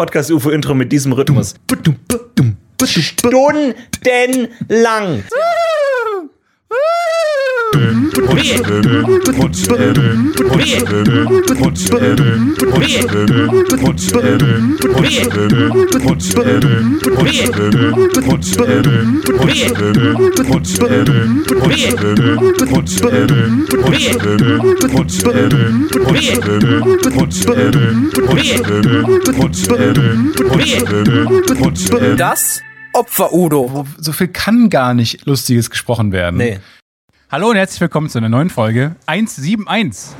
Podcast UFO Intro mit diesem Rhythmus. Stundenlang. Das Opfer Udo. So viel kann gar nicht Lustiges gesprochen werden. Nee. Hallo und herzlich willkommen zu einer neuen Folge 171.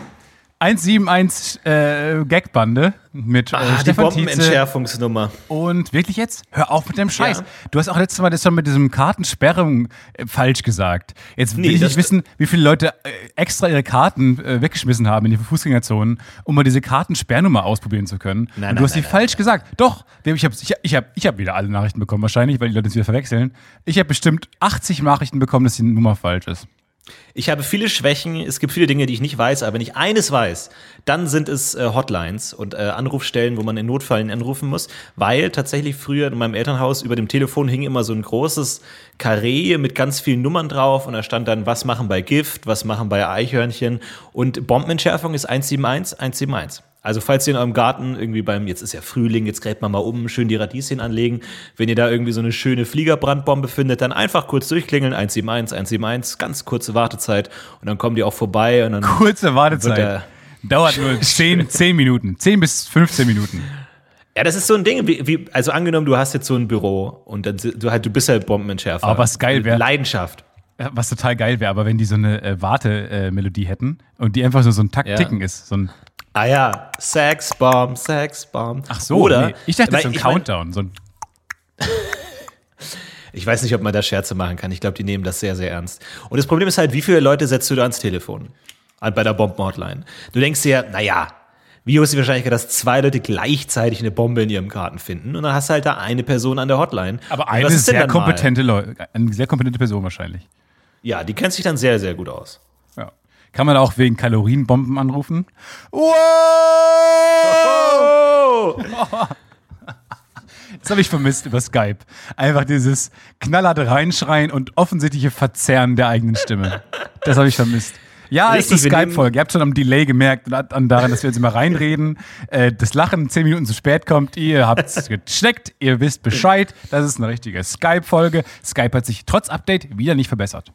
171 äh, Gagbande mit äh, Ah, die Stefan. Bombenentschärfungsnummer. Und wirklich jetzt? Hör auf mit dem Scheiß. Ja. Du hast auch letztes Mal das schon mit diesem Kartensperrung äh, falsch gesagt. Jetzt will Nee, ich nicht wissen, wie viele Leute äh, extra ihre Karten äh, weggeschmissen haben in die Fußgängerzonen, um mal diese Kartensperrnummer ausprobieren zu können. Nein, Und nein, du hast sie nein, falsch gesagt. Doch, ich habe ich hab, ich hab, ich hab wieder alle Nachrichten bekommen, wahrscheinlich, weil die Leute es wieder verwechseln. Ich habe bestimmt 80 Nachrichten bekommen, dass die Nummer falsch ist. Ich habe viele Schwächen, es gibt viele Dinge, die ich nicht weiß, aber wenn ich eines weiß, dann sind es äh, Hotlines und äh, Anrufstellen, wo man in Notfällen anrufen muss, weil tatsächlich früher in meinem Elternhaus über dem Telefon hing immer so ein großes Karree mit ganz vielen Nummern drauf und da stand dann, was machen bei Gift, was machen bei Eichhörnchen und Bombenentschärfung ist 171 171. Also falls ihr in eurem Garten irgendwie beim, jetzt ist ja Frühling, jetzt gräbt man mal um, schön die Radieschen anlegen. Wenn ihr da irgendwie so eine schöne Fliegerbrandbombe findet, dann einfach kurz durchklingeln, 171, 171, ganz kurze Wartezeit und dann kommen die auch vorbei und dann Kurze Wartezeit. Dauert nur 10, 10 Minuten. 10 bis 15 Minuten. Ja, das ist so ein Ding, wie, wie, also angenommen, du hast jetzt so ein Büro und dann, du halt, du bist halt Bombenentschärfer. Aber was geil Mit wär- Leidenschaft. Was total geil wäre, aber wenn die so eine äh, Wartemelodie hätten und die einfach so, so ein Takt Ja. ticken ist. So ein, Ah ja, Sexbomb, Sexbomb. ach so, Oder, nee. ich dachte, das ist so ein ich mein- Countdown. So ein, Ich weiß nicht, ob man da Scherze machen kann. Ich glaube, die nehmen das sehr, sehr ernst. Und das Problem ist halt, wie viele Leute setzt du da ans Telefon? Bei der Bombenhotline. Du denkst dir, naja, wie hoch ist die Wahrscheinlichkeit, dass zwei Leute gleichzeitig eine Bombe in ihrem Garten finden? Und dann hast du halt da eine Person an der Hotline. aber eine ist sehr kompetente Leute, eine sehr kompetente Person wahrscheinlich. Ja, die kennt sich dann sehr, sehr gut aus. Ja. Kann man auch wegen Kalorienbomben anrufen? Wow! Das habe ich vermisst über Skype. Einfach dieses knallharte Reinschreien und offensichtliche Verzerren der eigenen Stimme. Das habe ich vermisst. Ja, es ist eine Skype-Folge. Ihr habt schon am Delay gemerkt und an daran, dass wir jetzt immer reinreden. Äh, das Lachen zehn Minuten zu spät kommt. Ihr habt es gecheckt. Ihr wisst Bescheid. Das ist eine richtige Skype-Folge. Skype hat sich trotz Update wieder nicht verbessert.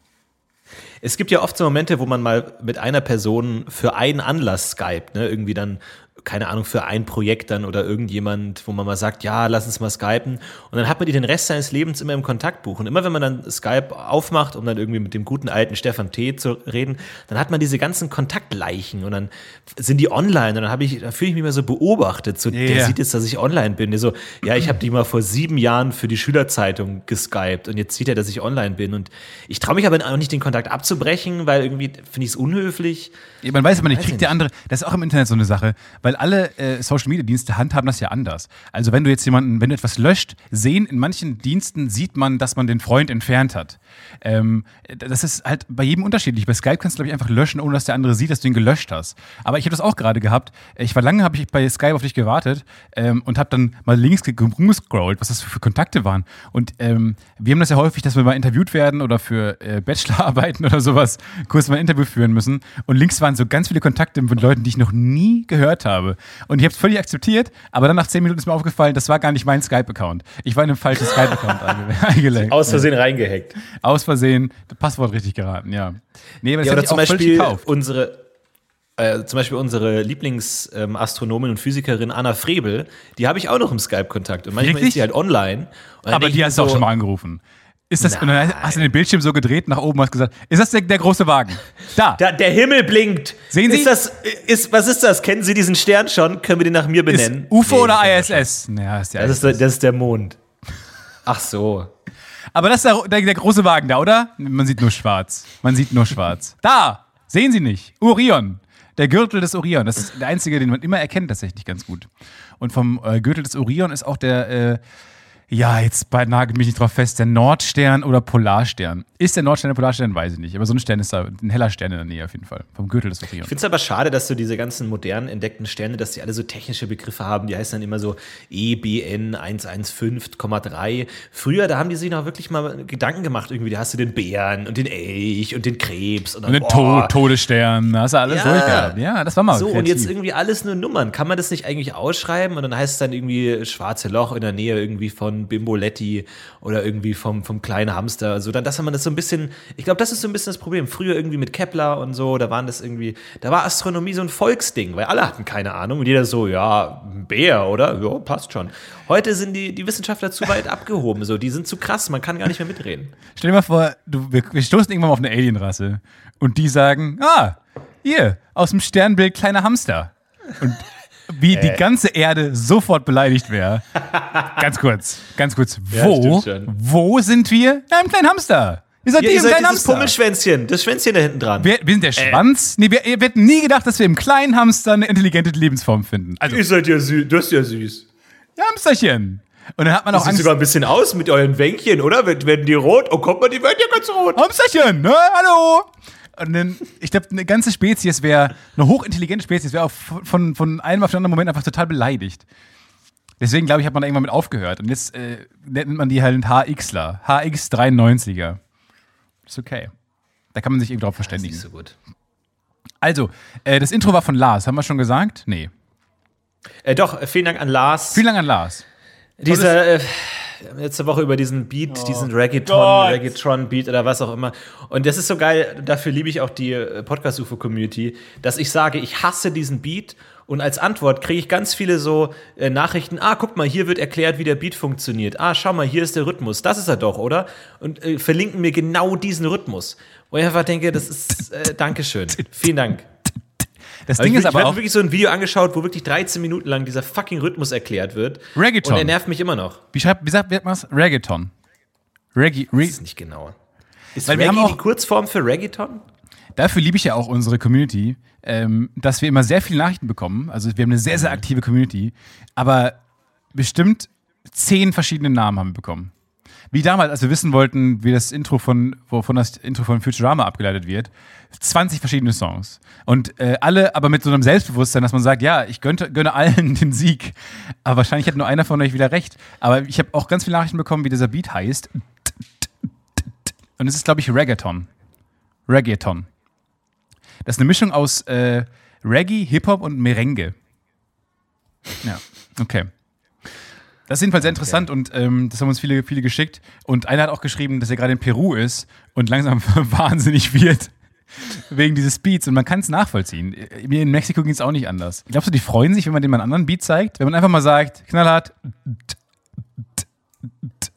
Es gibt ja oft so Momente, wo man mal mit einer Person für einen Anlass skypt, ne? Irgendwie dann, keine Ahnung, für ein Projekt dann oder irgendjemand, wo man mal sagt, ja, lass uns mal skypen. Und dann hat man die den Rest seines Lebens immer im Kontaktbuch. Und immer wenn man dann Skype aufmacht, um dann irgendwie mit dem guten alten Stefan T. zu reden, dann hat man diese ganzen Kontaktleichen und dann sind die online und dann habe ich, da fühle ich mich immer so beobachtet. So, der Ja. sieht jetzt, dass ich online bin. Der so, ja, ich habe die mal vor sieben Jahren für die Schülerzeitung geskypt und jetzt sieht er, dass ich online bin. Und ich traue mich aber auch nicht, den Kontakt abzubrechen, weil irgendwie finde ich es unhöflich. Ja, Man weiß aber nicht, kriegt der andere, das ist auch im Internet so eine Sache, weil alle äh, Social Media Dienste handhaben das ja anders. Also wenn du jetzt jemanden, wenn du etwas löscht, sehen, in manchen Diensten sieht man, dass man den Freund entfernt hat. Ähm, das ist halt bei jedem unterschiedlich. Bei Skype kannst du, glaube ich, einfach löschen, ohne dass der andere sieht, dass du ihn gelöscht hast. Aber ich habe das auch gerade gehabt. Ich war lange, habe ich bei Skype auf dich gewartet ähm, und habe dann mal links ge- rumgescrollt, was das für Kontakte waren. Und ähm, wir haben das ja häufig, dass wir mal interviewt werden oder für äh, Bachelorarbeiten oder sowas kurz mal ein Interview führen müssen. Und links waren so ganz viele Kontakte von Leuten, die ich noch nie gehört habe. Und ich habe es völlig akzeptiert, aber dann nach zehn Minuten ist mir aufgefallen, das war gar nicht mein Skype-Account. Ich war in einem falschen Skype-Account einge- eingelegt. Aus Versehen reingehackt. Aus Versehen, das Passwort richtig geraten, ja. Nee, aber das Ja, oder ich zum auch völlig Beispiel gekauft. unsere, äh, zum Beispiel unsere Lieblingsastronomin und Physikerin Anna Frebel, die habe ich auch noch im Skype-Kontakt. Und manchmal Wirklich? ist die halt online. Aber die hast mir du auch so, schon mal angerufen. Ist das, und dann Nein. hast du den Bildschirm so gedreht nach oben und hast gesagt, ist das der, der große Wagen? Da, Da, der Himmel blinkt. Sehen Sie? Ist das, ist, was ist das? Kennen Sie diesen Stern schon? Können wir den nach mir ist benennen? UFO Nee, oder. ISS? Naja, ist der Das ist, ISS. der, das ist der Mond. Ach so. Aber das ist der, der, der große Wagen da, oder? Man sieht nur schwarz. Man sieht nur schwarz. Da! Sehen Sie nicht. Orion. Der Gürtel des Orion. Das ist der einzige, den man immer erkennt, tatsächlich ganz gut. Und vom äh, Gürtel des Orion ist auch der, äh, ja, jetzt nagelt mich nicht drauf fest, der Nordstern oder Polarstern. Ist der Nordstern der Polarstern, weiß ich nicht. Aber so ein Stern ist da, ein heller Stern in der Nähe auf jeden Fall. Vom Gürtel des Ich Orion. finde es aber schade, dass so diese ganzen modernen entdeckten Sterne, dass die alle so technische Begriffe haben. Die heißen dann immer so EBN 115,3. Früher, da haben die sich noch wirklich mal Gedanken gemacht. Irgendwie, da hast du den Bären und den Elch und den Krebs. Und, dann, Und den boah, to Todesstern, da hast du alles Ja. durchgehabt. Ja, das war mal So, und kreativ. jetzt irgendwie alles nur Nummern. Kann man das nicht eigentlich ausschreiben? Und dann heißt es dann irgendwie schwarze Loch in der Nähe irgendwie von Bimboletti oder irgendwie vom, vom kleinen Hamster. So, dann, dass man das so ein bisschen, ich glaube, das ist so ein bisschen das Problem. Früher irgendwie mit Kepler und so, da waren das irgendwie, da war Astronomie so ein Volksding, weil alle hatten keine Ahnung und jeder so, ja, Bär, oder? Ja, passt schon. Heute sind die, die Wissenschaftler zu weit abgehoben, so, die sind zu krass, man kann gar nicht mehr mitreden. Stell dir mal vor, du, wir, wir stoßen irgendwann mal auf eine Alienrasse und die sagen, ah, hier, aus dem Sternbild kleiner Hamster. Und wie die ganze Erde sofort beleidigt wäre. ganz kurz, ganz kurz. Ja, Wo, schon. wo sind wir? Ja, im kleinen Hamster. Ihr seid Ja, ihr im seid kleinen dieses Hamster. Pummelschwänzchen, das Schwänzchen da hinten dran. Wir, wir sind der Schwanz. Nee, wir, wir hätten nie gedacht, dass wir im kleinen Hamster eine intelligente Lebensform finden. Also, Ihr seid ja süß, das ist ja süß. ja, Hamsterchen. Und dann hat man auch Sieht Angst. sogar ein bisschen aus mit euren Wänkchen, oder? Werden werden die rot? Oh, kommt mal, die werden ja ganz rot. Hamsterchen, ne? Hallo! Und dann, ich glaube, eine ganze Spezies wäre, eine hochintelligente Spezies wäre von, von einem auf den anderen Moment einfach total beleidigt. Deswegen, glaube ich, hat man irgendwann mit aufgehört. Und jetzt äh, nennt man die halt HXler. HX93er. Ist okay. Da kann man sich eben drauf verständigen. Nicht so gut. Also, äh, das Intro war von Lars, haben wir schon gesagt? Nee. Äh, doch, äh, vielen Dank an Lars. Vielen Dank an Lars. Dieser, äh, letzte Woche über diesen Beat, diesen Reggaeton, Gott. Reggaeton-Beat oder was auch immer. Und das ist so geil, dafür liebe ich auch die äh, Podcast-UFO-Community, dass ich sage, ich hasse diesen Beat und als Antwort kriege ich ganz viele so äh, Nachrichten, ah, guck mal, hier wird erklärt, wie der Beat funktioniert. Ah, schau mal, hier ist der Rhythmus. Das ist er doch, oder? Und äh, verlinken mir genau diesen Rhythmus. Wo ich einfach denke, das ist, äh, Dankeschön. Vielen Dank. Das Ding ich, ist ich aber habe auch, wirklich so ein Video angeschaut, wo wirklich 13 Minuten lang dieser fucking Rhythmus erklärt wird. Reggaeton. Und er nervt mich immer noch. wie schreibt, wie sagt man Reggaeton. Reggae, Re Das ist nicht genau. Ist Weil wir Reggae haben auch- die Kurzform für Reggaeton? Dafür liebe ich ja auch unsere Community, ähm, dass wir immer sehr viele Nachrichten bekommen. Also wir haben eine sehr, sehr aktive Community, aber bestimmt zehn verschiedene Namen haben wir bekommen. Wie damals, als wir wissen wollten, wie das Intro von, wovon das Intro von Futurama abgeleitet wird. 20 verschiedene Songs. Und äh, alle aber mit so einem Selbstbewusstsein, dass man sagt, ja, ich gönne, gönne allen den Sieg. Aber wahrscheinlich hat nur einer von euch wieder recht. Aber ich habe auch ganz viele Nachrichten bekommen, wie dieser Beat heißt. Und es ist, glaube ich, Reggaeton. Reggaeton. Das ist eine Mischung aus äh, Reggae, Hip-Hop und Merengue. Ja, okay. Das ist jedenfalls sehr interessant und ähm, das haben uns viele, viele geschickt. Und einer hat auch geschrieben, dass er gerade in Peru ist und langsam wahnsinnig wird wegen dieses Beats. Und man kann es nachvollziehen. Mir in Mexiko ging es auch nicht anders. Glaubst du, die freuen sich, wenn man dem einen anderen Beat zeigt? Wenn man einfach mal sagt, knallhart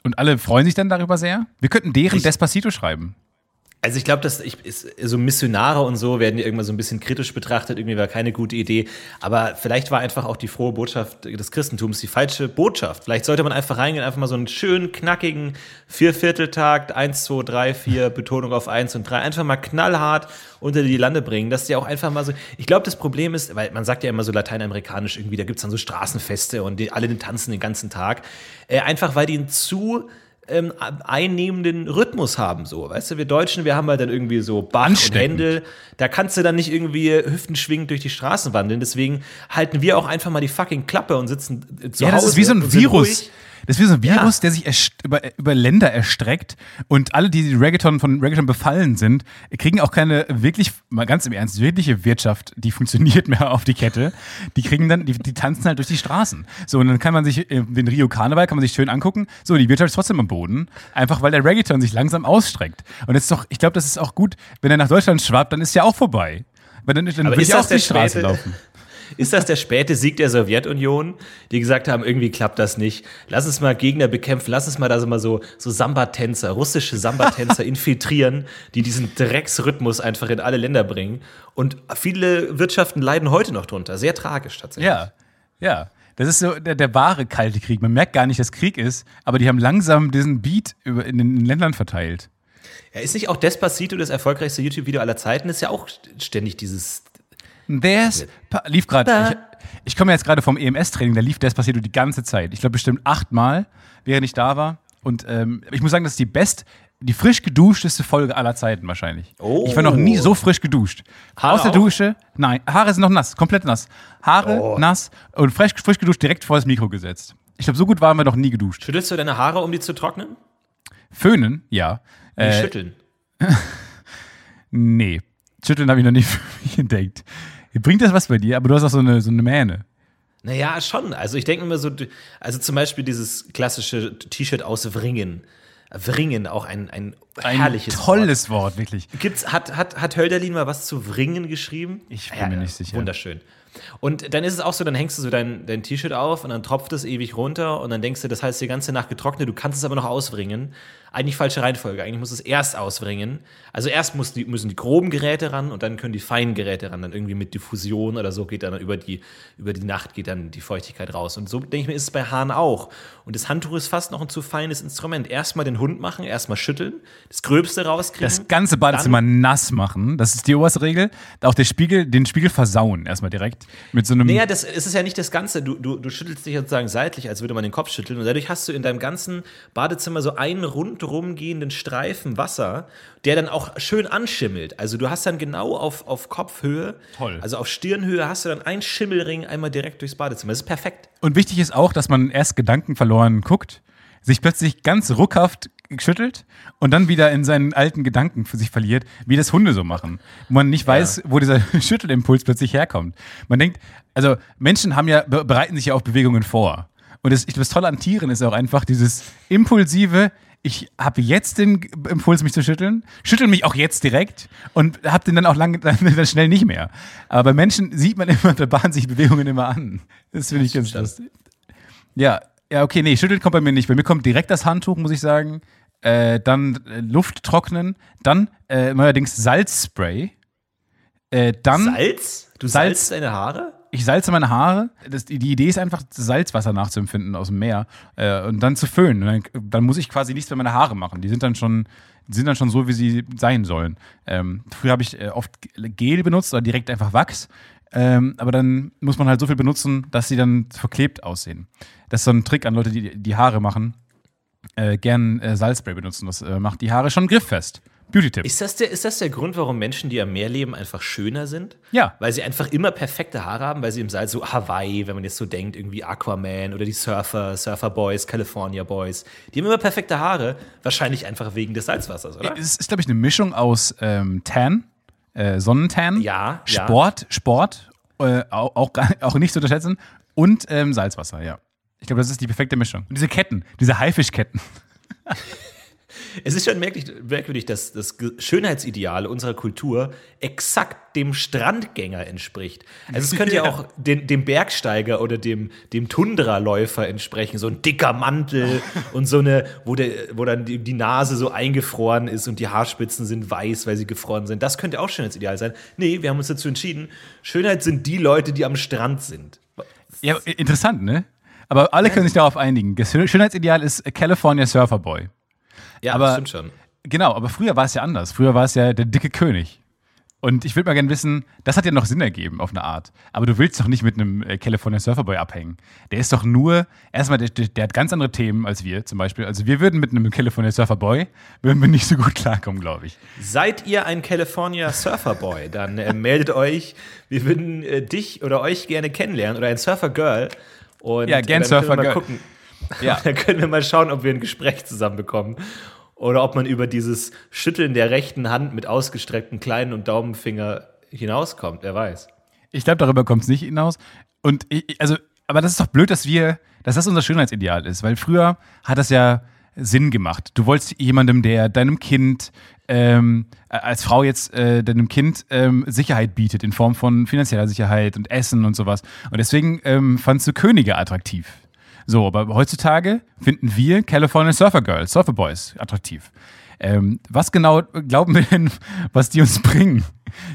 und alle freuen sich dann darüber sehr? Wir könnten deren Ich- Despacito schreiben. Also ich glaube, dass ich, so Missionare und so werden ja irgendwann so ein bisschen kritisch betrachtet. Irgendwie war keine gute Idee. Aber vielleicht war einfach auch die frohe Botschaft des Christentums die falsche Botschaft. Vielleicht sollte man einfach reingehen, einfach mal so einen schönen, knackigen Viervierteltakt, eins, zwei, drei, vier, Betonung auf eins und drei, einfach mal knallhart unter die Lande bringen, dass die auch einfach mal so. Ich glaube, das Problem ist, weil man sagt ja immer so lateinamerikanisch irgendwie, da gibt's dann so Straßenfeste und die, alle tanzen den ganzen Tag. Äh, einfach weil die einen zu ähm, einnehmenden Rhythmus haben, so. Weißt du, wir Deutschen, wir haben halt dann irgendwie so Bach und. Händel. Da kannst du dann nicht irgendwie hüftenschwingend durch die Straßen wandeln. Deswegen halten wir auch einfach mal die fucking Klappe und sitzen äh, zu Ja, das Hause ist wie so ein Virus. ruhig. Das ist wie so ein Ja. Virus, der sich über, über Länder erstreckt und alle, die Reggaeton von Reggaeton befallen sind, kriegen auch keine wirklich, mal ganz im Ernst, wirkliche Wirtschaft, die funktioniert mehr auf die Kette. Die kriegen dann, die, die tanzen halt durch die Straßen. So, und dann kann man sich äh, den Rio Karneval kann man sich schön angucken. So, die Wirtschaft ist trotzdem am Boden, einfach weil der Reggaeton sich langsam ausstreckt. Und das ist doch, ich glaube, das ist auch gut, wenn er nach Deutschland schwappt, dann ist ja auch vorbei. Weil dann, dann ja das auch die Straße laufen. Ist das der späte Sieg der Sowjetunion, die gesagt haben, irgendwie klappt das nicht. Lass uns mal Gegner bekämpfen, lass uns mal da so mal so, so Samba-Tänzer, russische Samba-Tänzer infiltrieren, die diesen Drecksrhythmus einfach in alle Länder bringen. Und viele Wirtschaften leiden heute noch drunter. Sehr tragisch tatsächlich. Ja, ja. Das ist so der, der wahre kalte Krieg. Man merkt gar nicht, dass Krieg ist, aber die haben langsam diesen Beat in den Ländern verteilt. Ja, ist nicht auch Despacito das erfolgreichste YouTube-Video aller Zeiten? Ist ja auch ständig dieses. Pa lief gerade. Ich, ich komme jetzt gerade vom EMS-Training, da lief Despacito die ganze Zeit. Ich glaube bestimmt achtmal, während ich da war. Und ähm, ich muss sagen, das ist die best, die frisch geduschteste Folge aller Zeiten wahrscheinlich. Oh. Ich war noch nie so frisch geduscht. Haare Aus der auch? Dusche, nein, Haare sind noch nass, komplett nass. Haare Oh. nass und frisch, frisch geduscht direkt vor das Mikro gesetzt. Ich glaube, so gut waren wir noch nie geduscht. Schüttelst du deine Haare, um die zu trocknen? Föhnen, ja. Nee, Äh, schütteln. Nee, schütteln habe ich noch nicht für mich entdeckt. Bringt das was bei dir? Aber du hast auch so eine, so eine Mähne. Naja, schon. Also ich denke mir so, also zum Beispiel dieses klassische T-Shirt aus Wringen. Wringen, auch ein, ein, Ein herrliches tolles Wort, wirklich. Wort. Gibt's, hat, hat, hat Hölderlin mal was zu Wringen geschrieben? Ich bin mir nicht sicher. Wunderschön. Und dann ist es auch so, dann hängst du so dein, dein T-Shirt auf und dann tropft es ewig runter und dann denkst du, das heißt die ganze Nacht getrocknet, du kannst es aber noch auswringen. Eigentlich falsche Reihenfolge, eigentlich musst du es erst auswringen. Also erst muss die, müssen die groben Geräte ran und dann können die feinen Geräte ran. Dann irgendwie mit Diffusion oder so geht dann über die, über die Nacht geht dann die Feuchtigkeit raus. Und so denke ich mir, ist es bei Haaren auch. Und das Handtuch ist fast noch ein zu feines Instrument. Erstmal den Hund machen, erstmal schütteln, das Gröbste rauskriegen. Das ganze Badezimmer nass machen, das ist die oberste Regel. Auch der Spiegel, den Spiegel versauen erstmal direkt. Mit so einem. Naja, das es ist ja nicht das Ganze. Du, du, du schüttelst dich sozusagen seitlich, als würde man den Kopf schütteln. Und dadurch hast du in deinem ganzen Badezimmer so einen rundrum gehenden Streifen Wasser, der dann auch schön anschimmelt. Also du hast dann genau auf, auf Kopfhöhe, Toll. also auf Stirnhöhe, hast du dann einen Schimmelring einmal direkt durchs Badezimmer. Das ist perfekt. Und wichtig ist auch, dass man erst Gedanken verloren guckt, sich plötzlich ganz ruckhaft schüttelt und dann wieder in seinen alten Gedanken für sich verliert, wie das Hunde so machen. Wo man nicht weiß, wo dieser Schüttelimpuls plötzlich herkommt. Man denkt, also Menschen haben ja, be- bereiten sich ja auf Bewegungen vor. Und das, ich das Tolle an Tieren ist auch einfach dieses impulsive, ich habe jetzt den Impuls, mich zu schütteln, schüttel mich auch jetzt direkt und habe den dann auch lange, dann, dann schnell nicht mehr. Aber bei Menschen sieht man immer, da bahnen sich Bewegungen immer an. Das finde ich ganz lustig. Ja, ja, okay, nee, schütteln kommt bei mir nicht. Bei mir kommt direkt das Handtuch, muss ich sagen. Äh, dann äh, Luft trocknen, dann äh, neuerdings Salzspray. Äh, dann Salz? Du Salz- salzt deine Haare? Ich salze meine Haare. Das, die Idee ist einfach, Salzwasser nachzuempfinden aus dem Meer äh, und dann zu föhnen. Dann, dann muss ich quasi nichts mehr meine Haare machen. Die sind dann schon, sind dann schon so, wie sie sein sollen. Ähm, früher habe ich äh, oft Gel benutzt oder direkt einfach Wachs. Ähm, aber dann muss man halt so viel benutzen, dass sie dann verklebt aussehen. Das ist so ein Trick an Leute, die die Haare machen. Äh, gern äh, Salzspray benutzen. Das äh, macht die Haare schon grifffest. Beauty-Tipp. Ist das, der, ist das der Grund, warum Menschen, die am Meer leben, einfach schöner sind? Ja. Weil sie einfach immer perfekte Haare haben, weil sie im Salz so Hawaii, wenn man jetzt so denkt, irgendwie Aquaman oder die Surfer, Surfer Boys, California Boys, die haben immer perfekte Haare, wahrscheinlich einfach wegen des Salzwassers, oder? Es ist, glaube ich, eine Mischung aus ähm, Tan, äh, Sonnentan, Ja, ja. Sport, Sport, äh, auch, auch nicht zu unterschätzen, und ähm, Salzwasser, ja. Ich glaube, das ist die perfekte Mischung. Und diese Ketten, diese Haifischketten. Es ist schon merkwürdig, dass das Schönheitsideal unserer Kultur exakt dem Strandgänger entspricht. Also es könnte ja, auch den, dem Bergsteiger oder dem, dem Tundraläufer entsprechen. So ein dicker Mantel und so eine, wo, der, wo dann die, die Nase so eingefroren ist und die Haarspitzen sind weiß, weil sie gefroren sind. Das könnte auch Schönheitsideal sein. Nee, wir haben uns dazu entschieden, Schönheit sind die Leute, die am Strand sind. Ja, interessant, ne? Aber alle können sich darauf einigen. Das Schön- Schönheitsideal ist California Surfer Boy. Ja, Aber- das stimmt schon. Genau, aber früher war es ja anders. Früher war es ja der dicke König. Und ich würde mal gerne wissen, das hat ja noch Sinn ergeben auf eine Art. Aber du willst doch nicht mit einem äh, California Surfer Boy abhängen. Der ist doch nur, erstmal, der, der, hat ganz andere Themen als wir zum Beispiel. Also wir würden mit einem California Surfer Boy, würden wir nicht so gut klarkommen, glaube ich. Seid ihr ein California Surfer Boy, dann äh, meldet euch. Wir würden äh, dich oder euch gerne kennenlernen oder ein Surfer Girl. Und Ja, gern äh, dann können wir Surfer mal Girl. Gucken. Ja. dann können wir mal schauen, ob wir ein Gespräch zusammen bekommen. Oder ob man über dieses Schütteln der rechten Hand mit ausgestreckten kleinen und Daumenfinger hinauskommt. Wer weiß. Ich glaube, darüber kommt es nicht hinaus. Und ich, ich- also, aber das ist doch blöd, dass wir, dass das unser Schönheitsideal ist, weil früher hat das ja Sinn gemacht. Du wolltest jemandem, der deinem Kind ähm, als Frau jetzt äh, deinem Kind ähm, Sicherheit bietet in Form von finanzieller Sicherheit und Essen und sowas. Und deswegen ähm, fandst du Könige attraktiv. So, aber heutzutage finden wir California Surfer Girls, Surfer Boys attraktiv. Ähm, was genau glauben wir denn, was die uns bringen?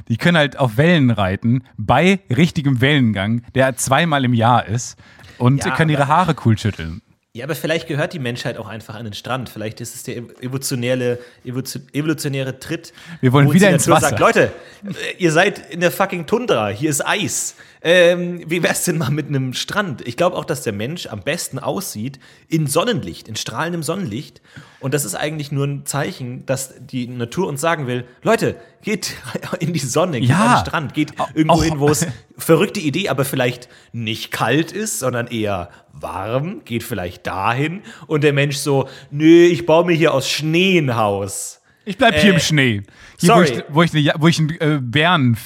Die können halt auf Wellen reiten, bei richtigem Wellengang, der zweimal im Jahr ist, und Ja, können ihre Haare cool schütteln. Ja, aber vielleicht gehört die Menschheit auch einfach an den Strand. Vielleicht ist es der evolutionäre, evolutionäre Tritt. Wir wollen wieder ins Natur Wasser. Sagt, Leute, äh, ihr seid in der fucking Tundra, hier ist Eis. Ähm, wie wär's denn mal mit einem Strand? Ich glaube auch, dass der Mensch am besten aussieht in Sonnenlicht, in strahlendem Sonnenlicht. Und das ist eigentlich nur ein Zeichen, dass die Natur uns sagen will, Leute, geht in die Sonne, geht Ja. an den Strand, geht irgendwo hin, wo es verrückte Idee, aber vielleicht nicht kalt ist, sondern eher warm, geht vielleicht dahin. Und der Mensch so, nö, ich baue mir hier aus Schnee ein Haus. Ich bleib hier Äh, im Schnee. Hier, sorry. Wo ich, wo, ich wo ich einen äh, Bären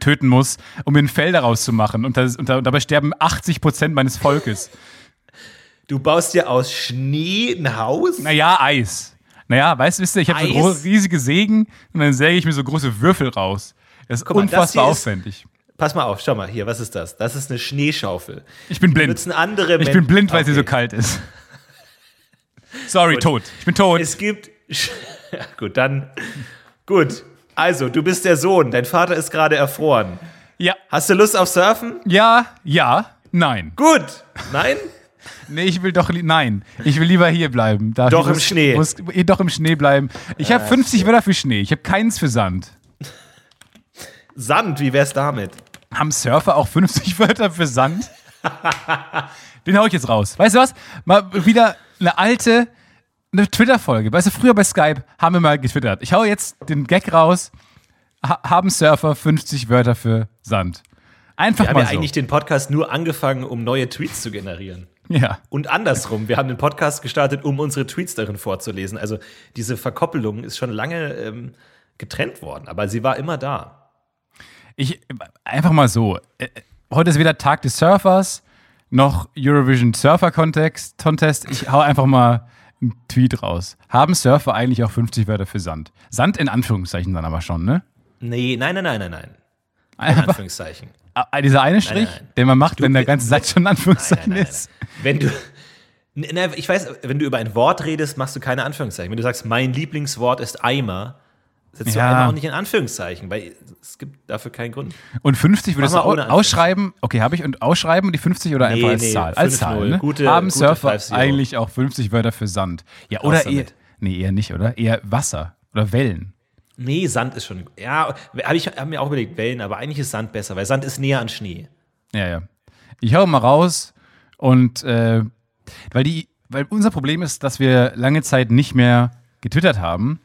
töten muss, um mir ein Fell daraus zu machen. Und, das, und, da, und dabei sterben 80 Prozent meines Volkes. Du baust dir aus Schnee ein Haus? Naja, Eis. Naja, weißt du, wisst ihr, ich habe so riesige Sägen und dann säge ich mir so große Würfel raus. Das ist mal, das unfassbar ist- aufwendig. Pass mal auf, schau mal, hier, was ist das? Das ist eine Schneeschaufel. Ich bin blind. Nutzen andere Ich Men- bin blind, weil sie Okay. so kalt ist. Sorry, tot. Ich bin tot. Es gibt. Ja, gut, dann. Gut. Also, du bist der Sohn, dein Vater ist gerade erfroren. Ja, Hast du Lust auf Surfen? ja, ja, nein. Gut. Nein? Nee, ich will doch, nein. Ich will lieber hier bleiben. Da Doch im Schnee. Muss, eh, doch im Schnee bleiben. Ich habe 50 Wörter für Schnee. Ich habe keins für Sand. Sand, wie wär's damit? Haben Surfer auch 50 Wörter für Sand? Den hau ich jetzt raus. Weißt du was? Mal wieder eine alte eine Twitter-Folge. Weißt du, früher bei Skype haben wir mal getwittert. Ich hau jetzt den Gag raus. Ha haben Surfer 50 Wörter für Sand? Einfach Wir haben mal ja so. eigentlich den Podcast nur angefangen, um neue Tweets zu generieren. ja. Und andersrum, wir haben den Podcast gestartet, um unsere Tweets darin vorzulesen. Also diese Verkoppelung ist schon lange ähm, getrennt worden, aber sie war immer da. Ich, einfach mal so. Äh, Heute ist weder Tag des Surfers noch Eurovision Surfer. Contest. Ich hau einfach mal einen Tweet raus. Haben Surfer eigentlich auch 50 Wörter für Sand? Sand in Anführungszeichen dann aber schon, ne? Nee, nein, nein, nein, nein, nein. In Anführungszeichen. äh, dieser eine Strich, nein. den man macht, wenn der ganze Satz schon in Anführungszeichen Nein, nein, ist. Wenn du. Na, ich weiß, wenn du über ein Wort redest, machst du keine Anführungszeichen. Wenn du sagst, mein Lieblingswort ist Eimer, setzt Ja. du Eimer auch nicht in Anführungszeichen, weil es gibt dafür keinen Grund. Und 50 würdest du ausschreiben? Okay, habe ich. Und ausschreiben die 50 oder Nee, einfach als nee, Zahl? Als 5-0. Zahl, ne? Gute- Haben gute Surfer 5-0. eigentlich auch 50 Wörter für Sand? Ja, oder eher. Nee, eher nicht, oder? Eher Wasser oder Wellen. Nee, Sand ist schon. Ja, habe ich hab mir auch überlegt, Wellen, aber eigentlich ist Sand besser, weil Sand ist näher an Schnee. Ja, ja. Ich hau mal raus und äh, weil die, weil unser Problem ist, dass wir lange Zeit nicht mehr getwittert haben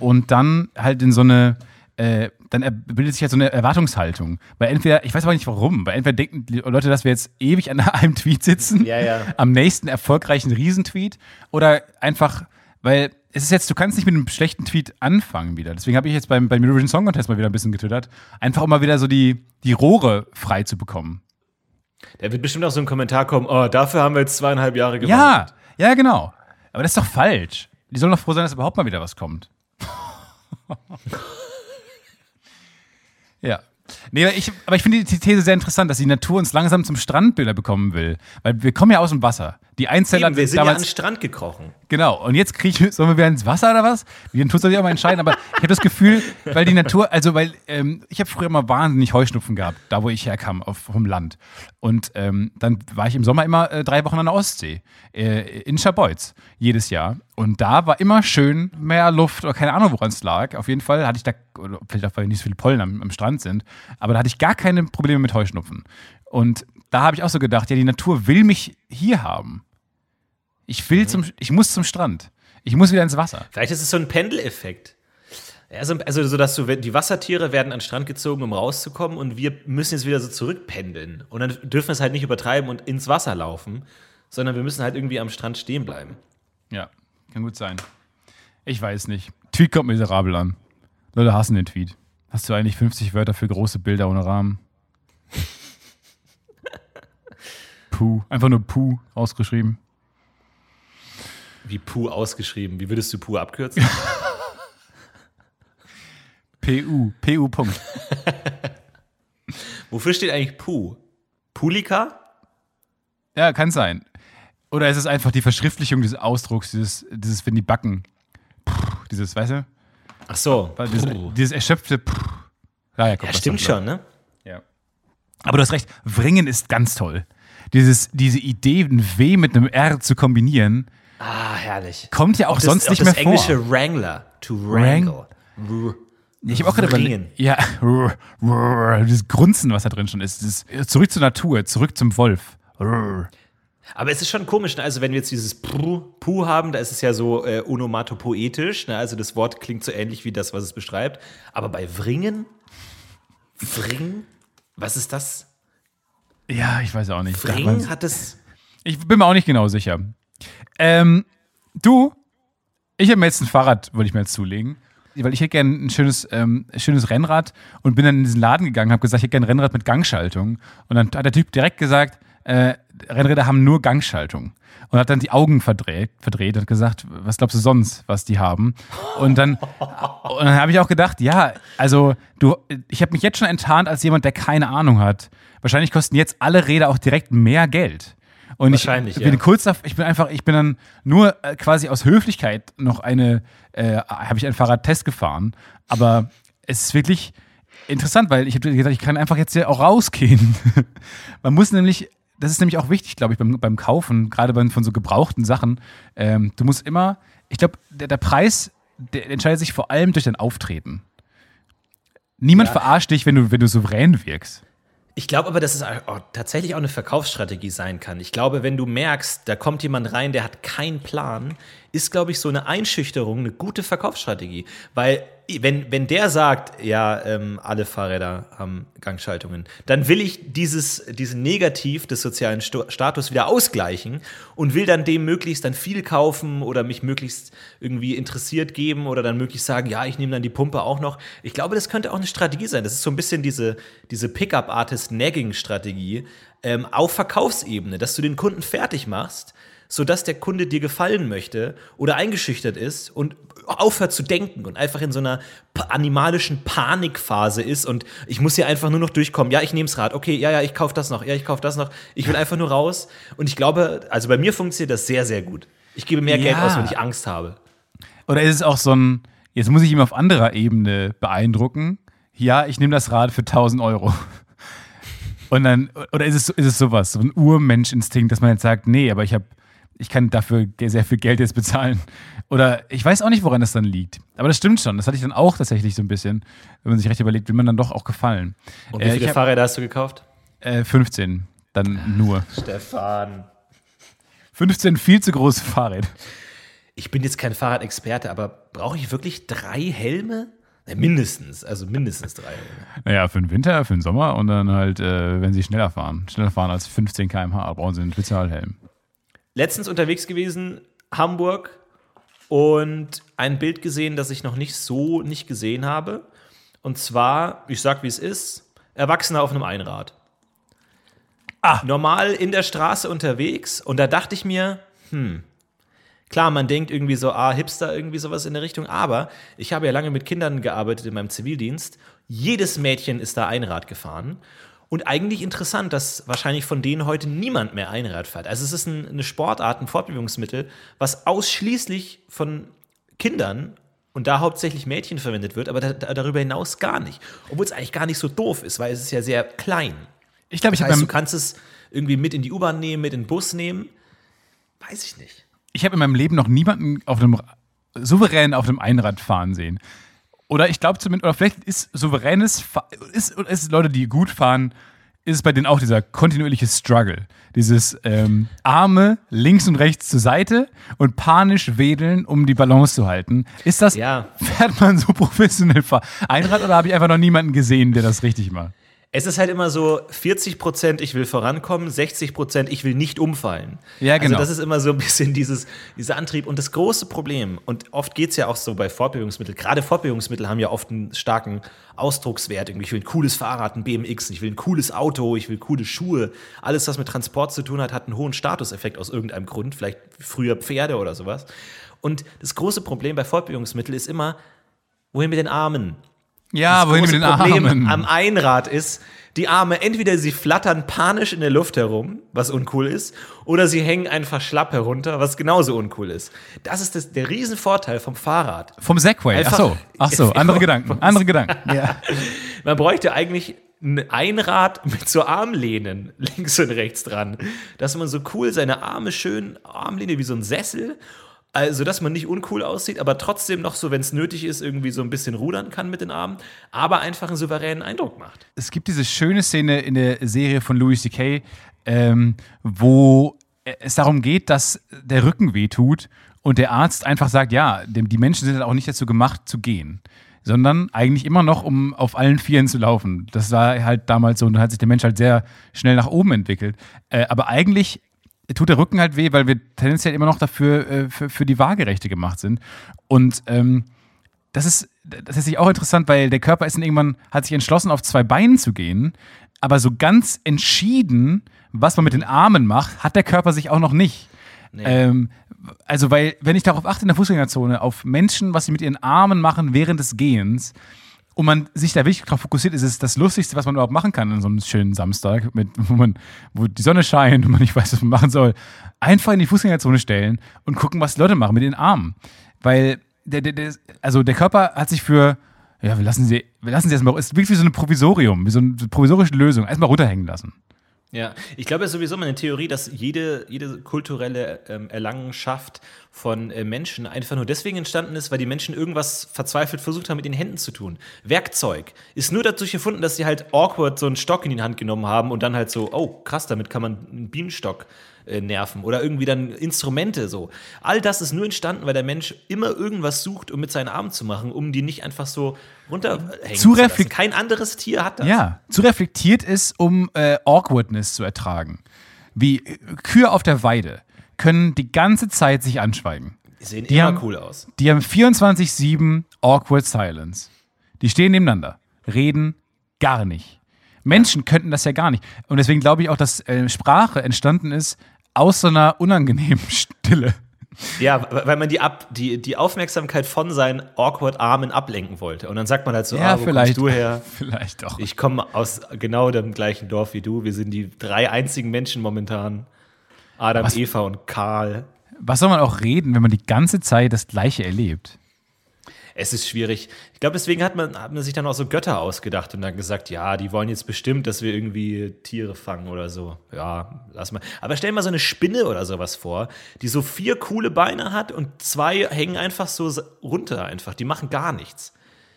und dann halt in so eine, äh, dann bildet sich halt so eine Erwartungshaltung. Weil entweder, ich weiß aber nicht warum, weil entweder denken die Leute, dass wir jetzt ewig an einem Tweet sitzen, Ja, ja. am nächsten erfolgreichen Riesentweet oder einfach, weil es ist jetzt, du kannst nicht mit einem schlechten Tweet anfangen wieder. Deswegen habe ich jetzt beim, beim Eurovision Song Contest mal wieder ein bisschen getwittert. Einfach um mal wieder so die, die Rohre frei zu bekommen. Da wird bestimmt auch so ein Kommentar kommen, oh, dafür haben wir jetzt zweieinhalb Jahre Ja, gewartet. ja, genau. Aber das ist doch falsch. Die sollen doch froh sein, dass überhaupt mal wieder was kommt. ja. Nee, aber ich, aber ich finde die These sehr interessant, dass die Natur uns langsam zum Strandbilder bekommen will. Weil wir kommen ja aus dem Wasser. Die Einzeller Eben, wir sind ja an damals, den Strand gekrochen. Genau, und jetzt kriege ich, sollen wir wieder ins Wasser oder was? Die Natur soll sich auch mal entscheiden, aber ich habe das Gefühl, weil die Natur, also weil ähm, ich habe früher mal wahnsinnig Heuschnupfen gehabt, da wo ich herkam, auf, vom Land. Und ähm, dann war ich im Sommer immer äh, drei Wochen an der Ostsee, äh, in Scharbeutz, jedes Jahr. Und da war immer schön mehr Luft oder keine Ahnung, woran es lag. Auf jeden Fall hatte ich da, oder vielleicht auch, weil nicht so viele Pollen am, am Strand sind, aber da hatte ich gar keine Probleme mit Heuschnupfen. Und da habe ich auch so gedacht, ja, die Natur will mich hier haben. Ich will zum, ich muss zum Strand. Ich muss wieder ins Wasser. Vielleicht ist es so ein Pendeleffekt. Also, also so, dass du, die Wassertiere werden an den Strand gezogen, um rauszukommen und wir müssen jetzt wieder so zurückpendeln. Und dann dürfen wir es halt nicht übertreiben und ins Wasser laufen, sondern wir müssen halt irgendwie am Strand stehen bleiben. Ja, kann gut sein. Ich weiß nicht. Tweet kommt miserabel an. Leute hassen den Tweet. Hast du eigentlich 50 Wörter für große Bilder ohne Rahmen? Puh. Einfach nur Puh ausgeschrieben. Wie Puh ausgeschrieben. Wie würdest du Puh abkürzen? PU. PU. Punkt. Wofür steht eigentlich Puh? Pulika? Ja, kann sein. Oder ist es einfach die Verschriftlichung dieses Ausdrucks, dieses, dieses wenn die backen. Puh, dieses, weißt du? Ach so. Dieses, dieses erschöpfte. Puh. Daher kommt Ja, stimmt schon, ne? Ja. Aber du hast recht, Wringen ist ganz toll. Dieses, diese Idee, ein W mit einem R zu kombinieren, Ah, herrlich. kommt ja auch, das, sonst auch nicht das mehr englische vor. Wrangler. To wrangle. Ich habe auch gerade überlegt, ja, dieses Grunzen, was da drin schon ist, dieses, zurück zur Natur, zurück zum Wolf. Aber es ist schon komisch, ne? also wenn wir jetzt dieses Puh, Puh haben, da ist es ja so äh, onomatopoetisch, ne? also das Wort klingt so ähnlich wie das, was es beschreibt. Aber bei Wringen? Wring? Was ist das? Ja, ich weiß auch nicht. Wring hat es. Ich bin mir auch nicht genau sicher. Ähm, du, ich habe mir jetzt ein Fahrrad, wollte ich mir jetzt zulegen. Weil ich hätte gerne ein schönes, ähm, schönes Rennrad und bin dann in diesen Laden gegangen, habe gesagt, ich hätte gerne ein Rennrad mit Gangschaltung. Und dann hat der Typ direkt gesagt, äh, Rennräder haben nur Gangschaltung. Und hat dann die Augen verdreht, verdreht und gesagt, was glaubst du sonst, was die haben? Und dann, und dann habe ich auch gedacht, ja, also du, ich habe mich jetzt schon enttarnt als jemand, der keine Ahnung hat. Wahrscheinlich kosten jetzt alle Räder auch direkt mehr Geld. Und ich bin ja. kurz davor, ich bin einfach, ich bin dann nur äh, quasi aus Höflichkeit noch eine, äh, habe ich ein Fahrradtest gefahren. Aber es ist wirklich interessant, weil ich habe gedacht, ich kann einfach jetzt hier auch rausgehen. Man muss nämlich, das ist nämlich auch wichtig, glaube ich, beim, beim Kaufen, gerade bei, von so gebrauchten Sachen. Ähm, du musst immer, ich glaube, der, der Preis, der entscheidet sich vor allem durch dein Auftreten. Niemand Ja. verarscht dich, wenn du, wenn du souverän wirkst. Ich glaube aber, dass es auch tatsächlich auch eine Verkaufsstrategie sein kann. Ich glaube, wenn du merkst, da kommt jemand rein, der hat keinen Plan, ist, glaube ich, so eine Einschüchterung eine gute Verkaufsstrategie. Weil, wenn, wenn der sagt, ja, ähm, alle Fahrräder haben Gangschaltungen, dann will ich dieses, diesen Negativ des sozialen Sto Status wieder ausgleichen und will dann dem möglichst dann viel kaufen oder mich möglichst irgendwie interessiert geben oder dann möglichst sagen, ja, ich nehme dann die Pumpe auch noch. Ich glaube, das könnte auch eine Strategie sein. Das ist so ein bisschen diese, diese Pickup-Artist-Nagging-Strategie ähm, auf Verkaufsebene, dass du den Kunden fertig machst, sodass der Kunde dir gefallen möchte oder eingeschüchtert ist und aufhört zu denken und einfach in so einer animalischen Panikphase ist und ich muss hier einfach nur noch durchkommen. Ja, ich nehme das Rad. Okay, ja, ja, ich kaufe das noch. Ja, ich kaufe das noch. Ich will einfach nur raus. Und ich glaube, also bei mir funktioniert das sehr, sehr gut. Ich gebe mehr Geld Ja. aus, wenn ich Angst habe. Oder ist es auch so ein, jetzt muss ich ihn auf anderer Ebene beeindrucken. Ja, ich nehme das Rad für 1000 Euro. Und dann, oder ist es, ist es sowas, so ein Urmenschinstinkt, dass man jetzt sagt, nee, aber ich habe, ich kann dafür sehr viel Geld jetzt bezahlen. Oder ich weiß auch nicht, woran das dann liegt. Aber das stimmt schon. Das hatte ich dann auch tatsächlich so ein bisschen, wenn man sich recht überlegt, will man dann doch auch gefallen. Und wie Äh, viele hab, Fahrräder hast du gekauft? äh, 15, dann nur. Stefan. 15 viel zu große Fahrräder. Ich bin jetzt kein Fahrradexperte, aber brauche ich wirklich drei Helme? Na, mindestens, also mindestens drei Helme. Naja, für den Winter, für den Sommer und dann halt, äh, wenn sie schneller fahren. Schneller fahren als 15 km/h, brauchen sie einen Spezialhelm. Letztens unterwegs gewesen, Hamburg, und ein Bild gesehen, das ich noch nicht so nicht gesehen habe. Und zwar, ich sag wie es ist, Erwachsener auf einem Einrad. Ah. Normal in der Straße unterwegs und da dachte ich mir, hm, klar, man denkt irgendwie so, ah, Hipster, irgendwie sowas in der Richtung, aber ich habe ja lange mit Kindern gearbeitet in meinem Zivildienst. Jedes Mädchen ist da Einrad gefahren. Und eigentlich interessant, dass wahrscheinlich von denen heute niemand mehr Einrad fährt. Also es ist ein, eine Sportart, ein Fortbewegungsmittel, was ausschließlich von Kindern und da hauptsächlich Mädchen verwendet wird, aber da, da, darüber hinaus gar nicht. Obwohl es eigentlich gar nicht so doof ist, weil es ist ja sehr klein. Ich glaube, ich Das heißt, du kannst es irgendwie mit in die U-Bahn nehmen, mit in den Bus nehmen. Weiß ich nicht. ich habe in meinem Leben noch niemanden auf einem souverän auf einem Einrad fahren sehen. Oder ich glaube zumindest, oder vielleicht ist souveränes, ist, oder ist es Leute, die gut fahren, ist es bei denen auch dieser kontinuierliche Struggle. Dieses ähm, Arme links und rechts zur Seite und panisch wedeln, um die Balance zu halten. Ist das, Ja. fährt man so professionell Einrad oder habe ich einfach noch niemanden gesehen, der das richtig macht? Es ist halt immer so 40 Prozent, ich will vorankommen, 60 Prozent, ich will nicht umfallen. Ja, genau. Also das ist immer so ein bisschen dieses, dieser Antrieb. Und das große Problem, und oft geht es ja auch so bei Fortbewegungsmitteln, gerade Fortbewegungsmittel haben ja oft einen starken Ausdruckswert. Irgendwie, ich will ein cooles Fahrrad, ein BMX, ich will ein cooles Auto, ich will coole Schuhe. Alles, was mit Transport zu tun hat, hat einen hohen Statuseffekt aus irgendeinem Grund. Vielleicht früher Pferde oder sowas. Und das große Problem bei Fortbewegungsmitteln ist immer, wohin mit den Armen? Ja, Das wohin mit den Problem Armen? am Einrad ist, die Arme, entweder sie flattern panisch in der Luft herum, was uncool ist, oder sie hängen einfach schlapp herunter, was genauso uncool ist. Das ist das, der Riesenvorteil vom Fahrrad. Vom Segway. Ach Einfach- so, ach so, andere Gedanken, andere Gedanken. Ja. Man bräuchte eigentlich ein Einrad mit so Armlehnen links und rechts dran, dass man so cool seine Arme schön Armlehne wie so ein Sessel, also dass man nicht uncool aussieht, aber trotzdem noch so, wenn es nötig ist, irgendwie so ein bisschen rudern kann mit den Armen, aber einfach einen souveränen Eindruck macht. Es gibt diese schöne Szene in der Serie von Louis C.K., ähm, wo es darum geht, dass der Rücken wehtut und der Arzt einfach sagt, ja, die Menschen sind halt auch nicht dazu gemacht zu gehen sondern eigentlich immer noch, um auf allen Vieren zu laufen. Das war halt damals so und dann hat sich der Mensch halt sehr schnell nach oben entwickelt. Äh, aber eigentlich tut der Rücken halt weh, weil wir tendenziell immer noch dafür äh, für, für die Waagerechte gemacht sind. Und ähm, das ist das ist auch interessant, weil der Körper ist dann irgendwann, hat sich entschlossen, auf zwei Beinen zu gehen, aber so ganz entschieden, was man mit den Armen macht, hat der Körper sich auch noch nicht. Nee. Ähm, also, weil, wenn ich darauf achte in der Fußgängerzone, auf Menschen, was sie mit ihren Armen machen während des Gehens, und man sich da wirklich darauf fokussiert, ist es das Lustigste, was man überhaupt machen kann an so einem schönen Samstag, mit, wo, man, wo die Sonne scheint und man nicht weiß, was man machen soll. Einfach in die Fußgängerzone stellen und gucken, was die Leute machen mit den Armen. Weil der, der, der, also der Körper hat sich für, ja, wir lassen sie, wir lassen sie erstmal, es ist wirklich wie so ein Provisorium, wie so eine provisorische Lösung, erstmal runterhängen lassen. Ja, ich glaube, es ist sowieso meine Theorie, dass jede, jede kulturelle ähm, Erlangenschaft von äh, Menschen einfach nur deswegen entstanden ist, weil die Menschen irgendwas verzweifelt versucht haben, mit den Händen zu tun. Werkzeug ist nur dadurch erfunden, dass sie halt awkward so einen Stock in die Hand genommen haben und dann halt so, oh krass, damit kann man einen Bienenstock äh, nerven oder irgendwie dann Instrumente so. All das ist nur entstanden, weil der Mensch immer irgendwas sucht, um mit seinen Armen zu machen, um die nicht einfach so runterhängen zu, lassen. Kein anderes Tier hat das. Ja, zu reflektiert ist, um äh, Awkwardness zu ertragen. Wie äh, Kühe auf der Weide können die ganze Zeit sich anschweigen. Die sehen die immer haben, cool aus. Die haben 24-7 Awkward Silence. Die stehen nebeneinander, reden gar nicht. Menschen könnten das ja gar nicht. Und deswegen glaube ich auch, dass äh, Sprache entstanden ist aus so einer unangenehmen Stille. Ja, weil man die, ab, die, die Aufmerksamkeit von seinen awkward Armen ablenken wollte. Und dann sagt man halt so, ja, ah, wo vielleicht, kommst du her? Vielleicht doch. Ich komme aus genau dem gleichen Dorf wie du. Wir sind die drei einzigen Menschen momentan. Adam, was, Eva und Karl. Was soll man auch reden, wenn man die ganze Zeit das Gleiche erlebt? Es ist schwierig. Ich glaube, deswegen hat man, hat man sich dann auch so Götter ausgedacht und dann gesagt, ja, die wollen jetzt bestimmt, dass wir irgendwie Tiere fangen oder so. Ja, lass mal. Aber stell mal so eine Spinne oder sowas vor, die so vier coole Beine hat und zwei hängen einfach so runter einfach. Die machen gar nichts.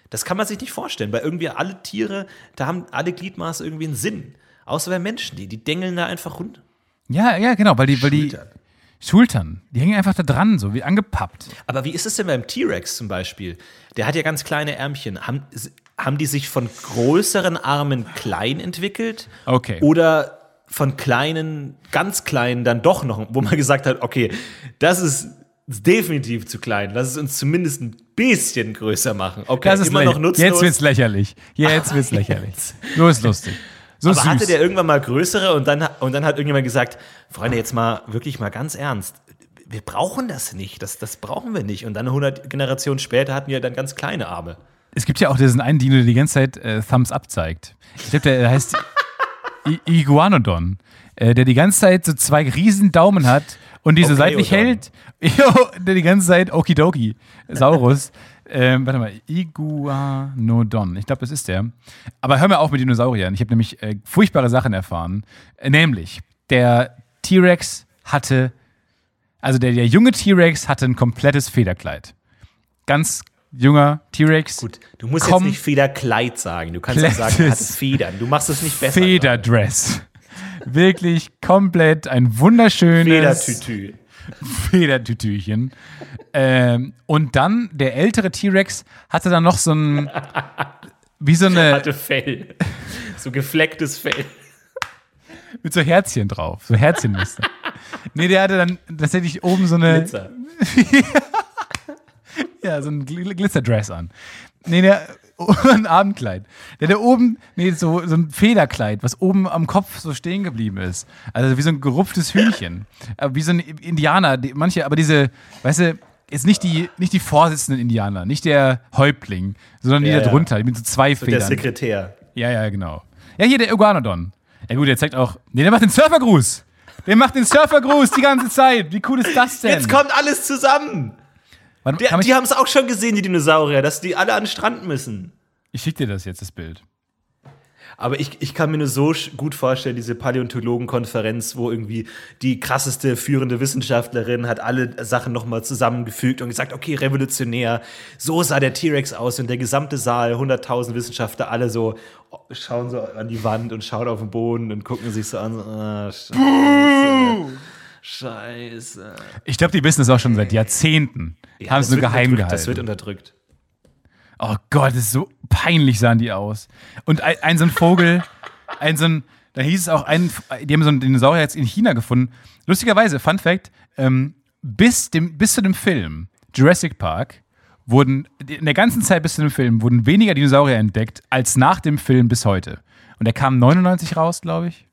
Das kann man sich nicht vorstellen, weil irgendwie alle Tiere, da haben alle Gliedmaße irgendwie einen Sinn. Außer bei Menschen, die, die dengeln da einfach runter. Ja, ja, genau, weil die, weil die, Schultern, die hängen einfach da dran, so wie angepappt. Aber wie ist es denn beim T-Rex zum Beispiel? Der hat ja ganz kleine Ärmchen. Haben, haben die sich von größeren Armen klein entwickelt? Okay. Oder von kleinen, ganz kleinen dann doch noch, wo man gesagt hat, okay, das ist definitiv zu klein. Lass es uns zumindest ein bisschen größer machen. Okay, das ist immer noch nutzlos. Jetzt wird's lächerlich. Jetzt wird's lächerlich. Nur ist lustig. So Aber süß. hatte der irgendwann mal größere und dann, und dann hat irgendjemand gesagt, Freunde, jetzt mal wirklich mal ganz ernst. Wir brauchen das nicht, das, das brauchen wir nicht. Und dann 100 Generationen später hatten wir dann ganz kleine Arme. Es gibt ja auch diesen einen Dino, der die ganze Zeit äh, Thumbs Up zeigt. Ich glaube, der heißt I Iguanodon, äh, der die ganze Zeit so zwei riesen Daumen hat und diese okay, seitlich hält, der die ganze Zeit Okidoki, Saurus. Ähm, warte mal, Iguanodon. Ich glaube, das ist der. Aber hör mir auf mit Dinosauriern. Ich habe nämlich äh, furchtbare Sachen erfahren. Äh, nämlich, der T-Rex hatte, also der, der junge T-Rex hatte ein komplettes Federkleid. Ganz junger T-Rex. Gut, du musst jetzt nicht Federkleid sagen. Du kannst auch sagen, er hatte Federn. Du machst es nicht besser. Federdress. Wirklich komplett ein wunderschönes. Federtütü. Federtütüchen. ähm, und dann der ältere T-Rex hatte dann noch so ein. Wie so eine. Hatte Fell. So geflecktes Fell. Mit so Herzchen drauf. So Herzchenmuster. nee, der hatte dann tatsächlich oben so eine. Glitzer. ja, so ein Glitzerdress an. Nee, der ein Abendkleid. Der da oben, nee, so, so ein Federkleid, was oben am Kopf so stehen geblieben ist. Also wie so ein gerupftes Hühnchen. Äh, wie so ein Indianer, die, manche, aber diese, weißt du, jetzt nicht die, nicht die Vorsitzenden Indianer, nicht der Häuptling, sondern ja, die da drunter, die mit so zwei so Federn. Der Sekretär. Ja, ja, genau. Ja, hier der Iguanodon. Ja gut, der zeigt auch, nee, der macht den Surfergruß. Der macht den Surfergruß die ganze Zeit. Wie cool ist das denn? Jetzt kommt alles zusammen. Wann, die, die haben es auch schon gesehen, die Dinosaurier, dass die alle an den Strand müssen. Ich schicke dir das jetzt, das Bild. Aber ich, ich kann mir nur so gut vorstellen, diese Paläontologenkonferenz, wo irgendwie die krasseste führende Wissenschaftlerin hat alle Sachen nochmal zusammengefügt und gesagt, okay, revolutionär, so sah der T-Rex aus und der gesamte Saal, 100.000 Wissenschaftler, alle so oh, schauen so an die Wand und schauen auf den Boden und gucken sich so an, so, ah, scheiße. Ich glaube, die wissen es auch schon seit Jahrzehnten. Ja, haben es nur geheim unterdrückt, Das wird gehalten. unterdrückt. Oh Gott, das ist so peinlich sahen die aus. Und ein, ein so ein Vogel, ein so ein, da hieß es auch, ein, die haben so einen Dinosaurier jetzt in China gefunden. Lustigerweise, Fun Fact, ähm, bis, dem, bis zu dem Film Jurassic Park wurden, in der ganzen Zeit bis zu dem Film, wurden weniger Dinosaurier entdeckt als nach dem Film bis heute. Und der kam 99 raus, glaube ich.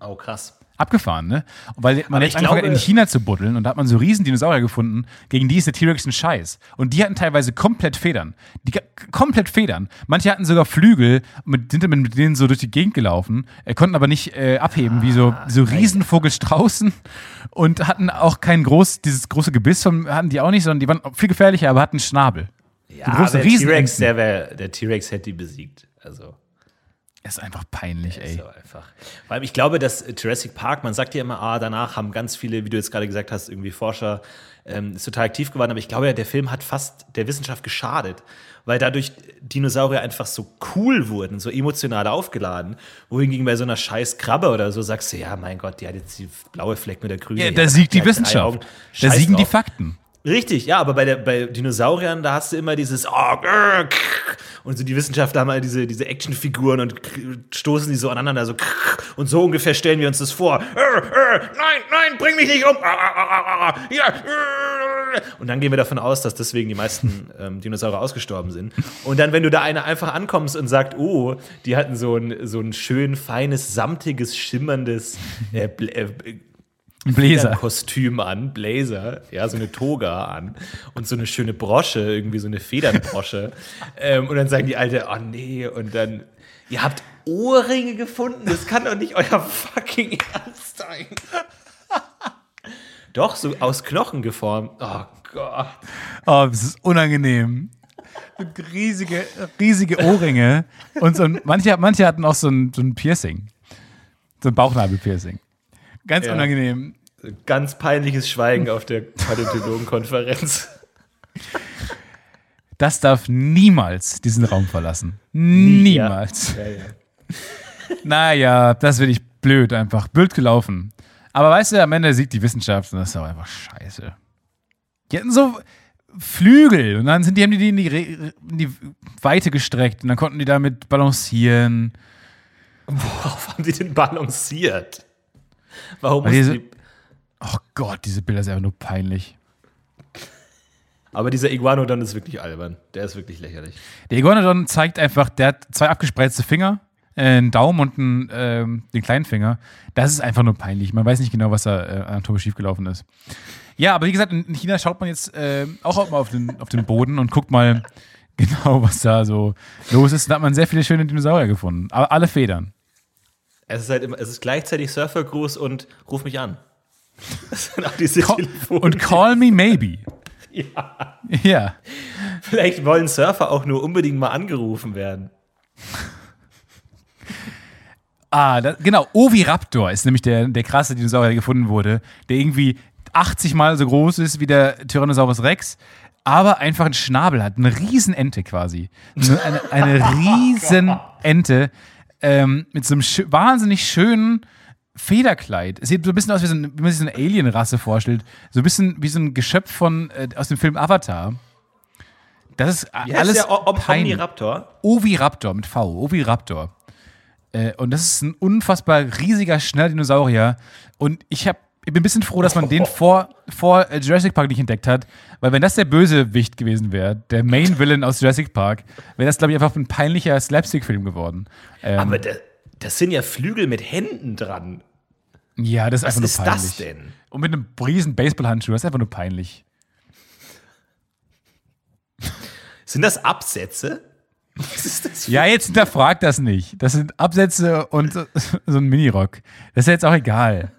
Oh, krass. Abgefahren, ne? Weil man jetzt angefangen hat, in China zu buddeln und da hat man so riesen Dinosaurier gefunden, gegen die ist der T-Rex ein Scheiß. Und die hatten teilweise komplett Federn. Die komplett Federn. Manche hatten sogar Flügel, mit, sind mit denen so durch die Gegend gelaufen, äh, konnten aber nicht äh, abheben, wie so, Ah, so Riesenvogelstraußen und hatten auch kein groß, dieses große Gebiss von, hatten die auch nicht, sondern die waren viel gefährlicher, aber hatten Schnabel. Ja, wär- der T-Rex hätte die besiegt. Also. Ist einfach peinlich, ey. So einfach. Weil ich glaube, dass Jurassic Park, man sagt ja immer, ah, danach haben ganz viele, wie du jetzt gerade gesagt hast, irgendwie Forscher, ähm, ist total aktiv geworden, aber ich glaube ja, der Film hat fast der Wissenschaft geschadet, weil dadurch Dinosaurier einfach so cool wurden, so emotional aufgeladen, wohingegen bei so einer scheiß Krabbe oder so sagst du, ja, mein Gott, die hat jetzt die blaue Flecken oder grüne. Ja, die da siegt die Wissenschaft. Da siegen die drauf. Fakten. Richtig, ja, aber bei, der, bei Dinosauriern, da hast du immer dieses oh, grr, krr. und so die Wissenschaftler haben halt diese, diese Actionfiguren und krr, stoßen die so aneinander, so krr. und so ungefähr stellen wir uns das vor. Äh, äh, nein, nein, bring mich nicht um. Ah, ah, ah, ah, ah, ja, äh. Und dann gehen wir davon aus, dass deswegen die meisten ähm, Dinosaurier ausgestorben sind. Und dann, wenn du da eine einfach ankommst und sagst, oh, die hatten so ein, so ein schön feines, samtiges, schimmerndes äh, Bl- Ein Bläser. Kostüm an, Blazer, ja, so eine Toga an und so eine schöne Brosche, irgendwie so eine Federnbrosche. ähm, und dann sagen die Alte, oh nee, und dann, ihr habt Ohrringe gefunden, das kann doch nicht euer fucking Ernst sein. doch, so aus Knochen geformt. Oh Gott. Oh, das ist unangenehm. Riesige, riesige Ohrringe. Und so ein, manche, manche hatten auch so ein, so ein Piercing. So ein Bauchnabelpiercing. Ganz Ja. unangenehm. Ganz peinliches Schweigen auf der Paläontologenkonferenz. Das darf niemals diesen Raum verlassen. Niemals. Ja, ja. Naja, das finde ich blöd einfach. Blöd gelaufen. Aber weißt du, am Ende siegt die Wissenschaft und das ist auch einfach scheiße. Die hatten so Flügel und dann sind die, haben die die in die, in die Weite gestreckt und dann konnten die damit balancieren. Worauf haben die denn balanciert? Warum diese- die Oh Gott, diese Bilder sind einfach nur peinlich. Aber dieser Iguanodon ist wirklich albern. Der ist wirklich lächerlich. Der Iguanodon zeigt einfach, der hat zwei abgespreizte Finger, äh, einen Daumen und einen, ähm, den kleinen Finger. Das ist einfach nur peinlich. Man weiß nicht genau, was da äh, anatomisch schiefgelaufen ist. Ja, aber wie gesagt, in in China schaut man jetzt äh, auch mal auf den, auf den Boden und guckt mal genau, was da so los ist. Da hat man sehr viele schöne Dinosaurier gefunden. Aber alle Federn. Es ist halt immer, es ist gleichzeitig Surfergruß und ruf mich an. Das sind auch diese Ca- Telefone. Und call me maybe. Ja. Ja. Vielleicht wollen Surfer auch nur unbedingt mal angerufen werden. Ah, da, genau. Oviraptor ist nämlich der, der krasse Dinosaurier, der gefunden wurde, der irgendwie 80 Mal so groß ist wie der Tyrannosaurus Rex, aber einfach einen Schnabel hat. Eine Riesenente quasi. Eine, eine, eine Riesenente ähm, mit so einem schö- wahnsinnig schönen Federkleid. Es sieht so ein bisschen aus, wie, so ein, wie man sich so eine Alien-Rasse vorstellt. So ein bisschen wie so ein Geschöpf von, äh, aus dem Film Avatar. Das ist Wie heißt alles der O- Om- peinlich. Omniraptor? Oviraptor mit V, Oviraptor. Äh, und das ist ein unfassbar riesiger, schneller Dinosaurier. Und ich, hab, ich bin ein bisschen froh, dass man den vor, vor äh, Jurassic Park nicht entdeckt hat. Weil wenn das der Bösewicht gewesen wäre, der Main Villain aus Jurassic Park, wäre das, glaube ich, einfach ein peinlicher Slapstick-Film geworden. Ähm, Aber da, das sind ja Flügel mit Händen dran. ja, das ist Was einfach ist nur peinlich. das denn? Und mit einem riesen Baseballhandschuh, das ist einfach nur peinlich. Sind das Absätze? Was ist das Ja, jetzt hinterfragt das nicht. Das sind Absätze und so so ein Minirock. Das ist jetzt auch egal.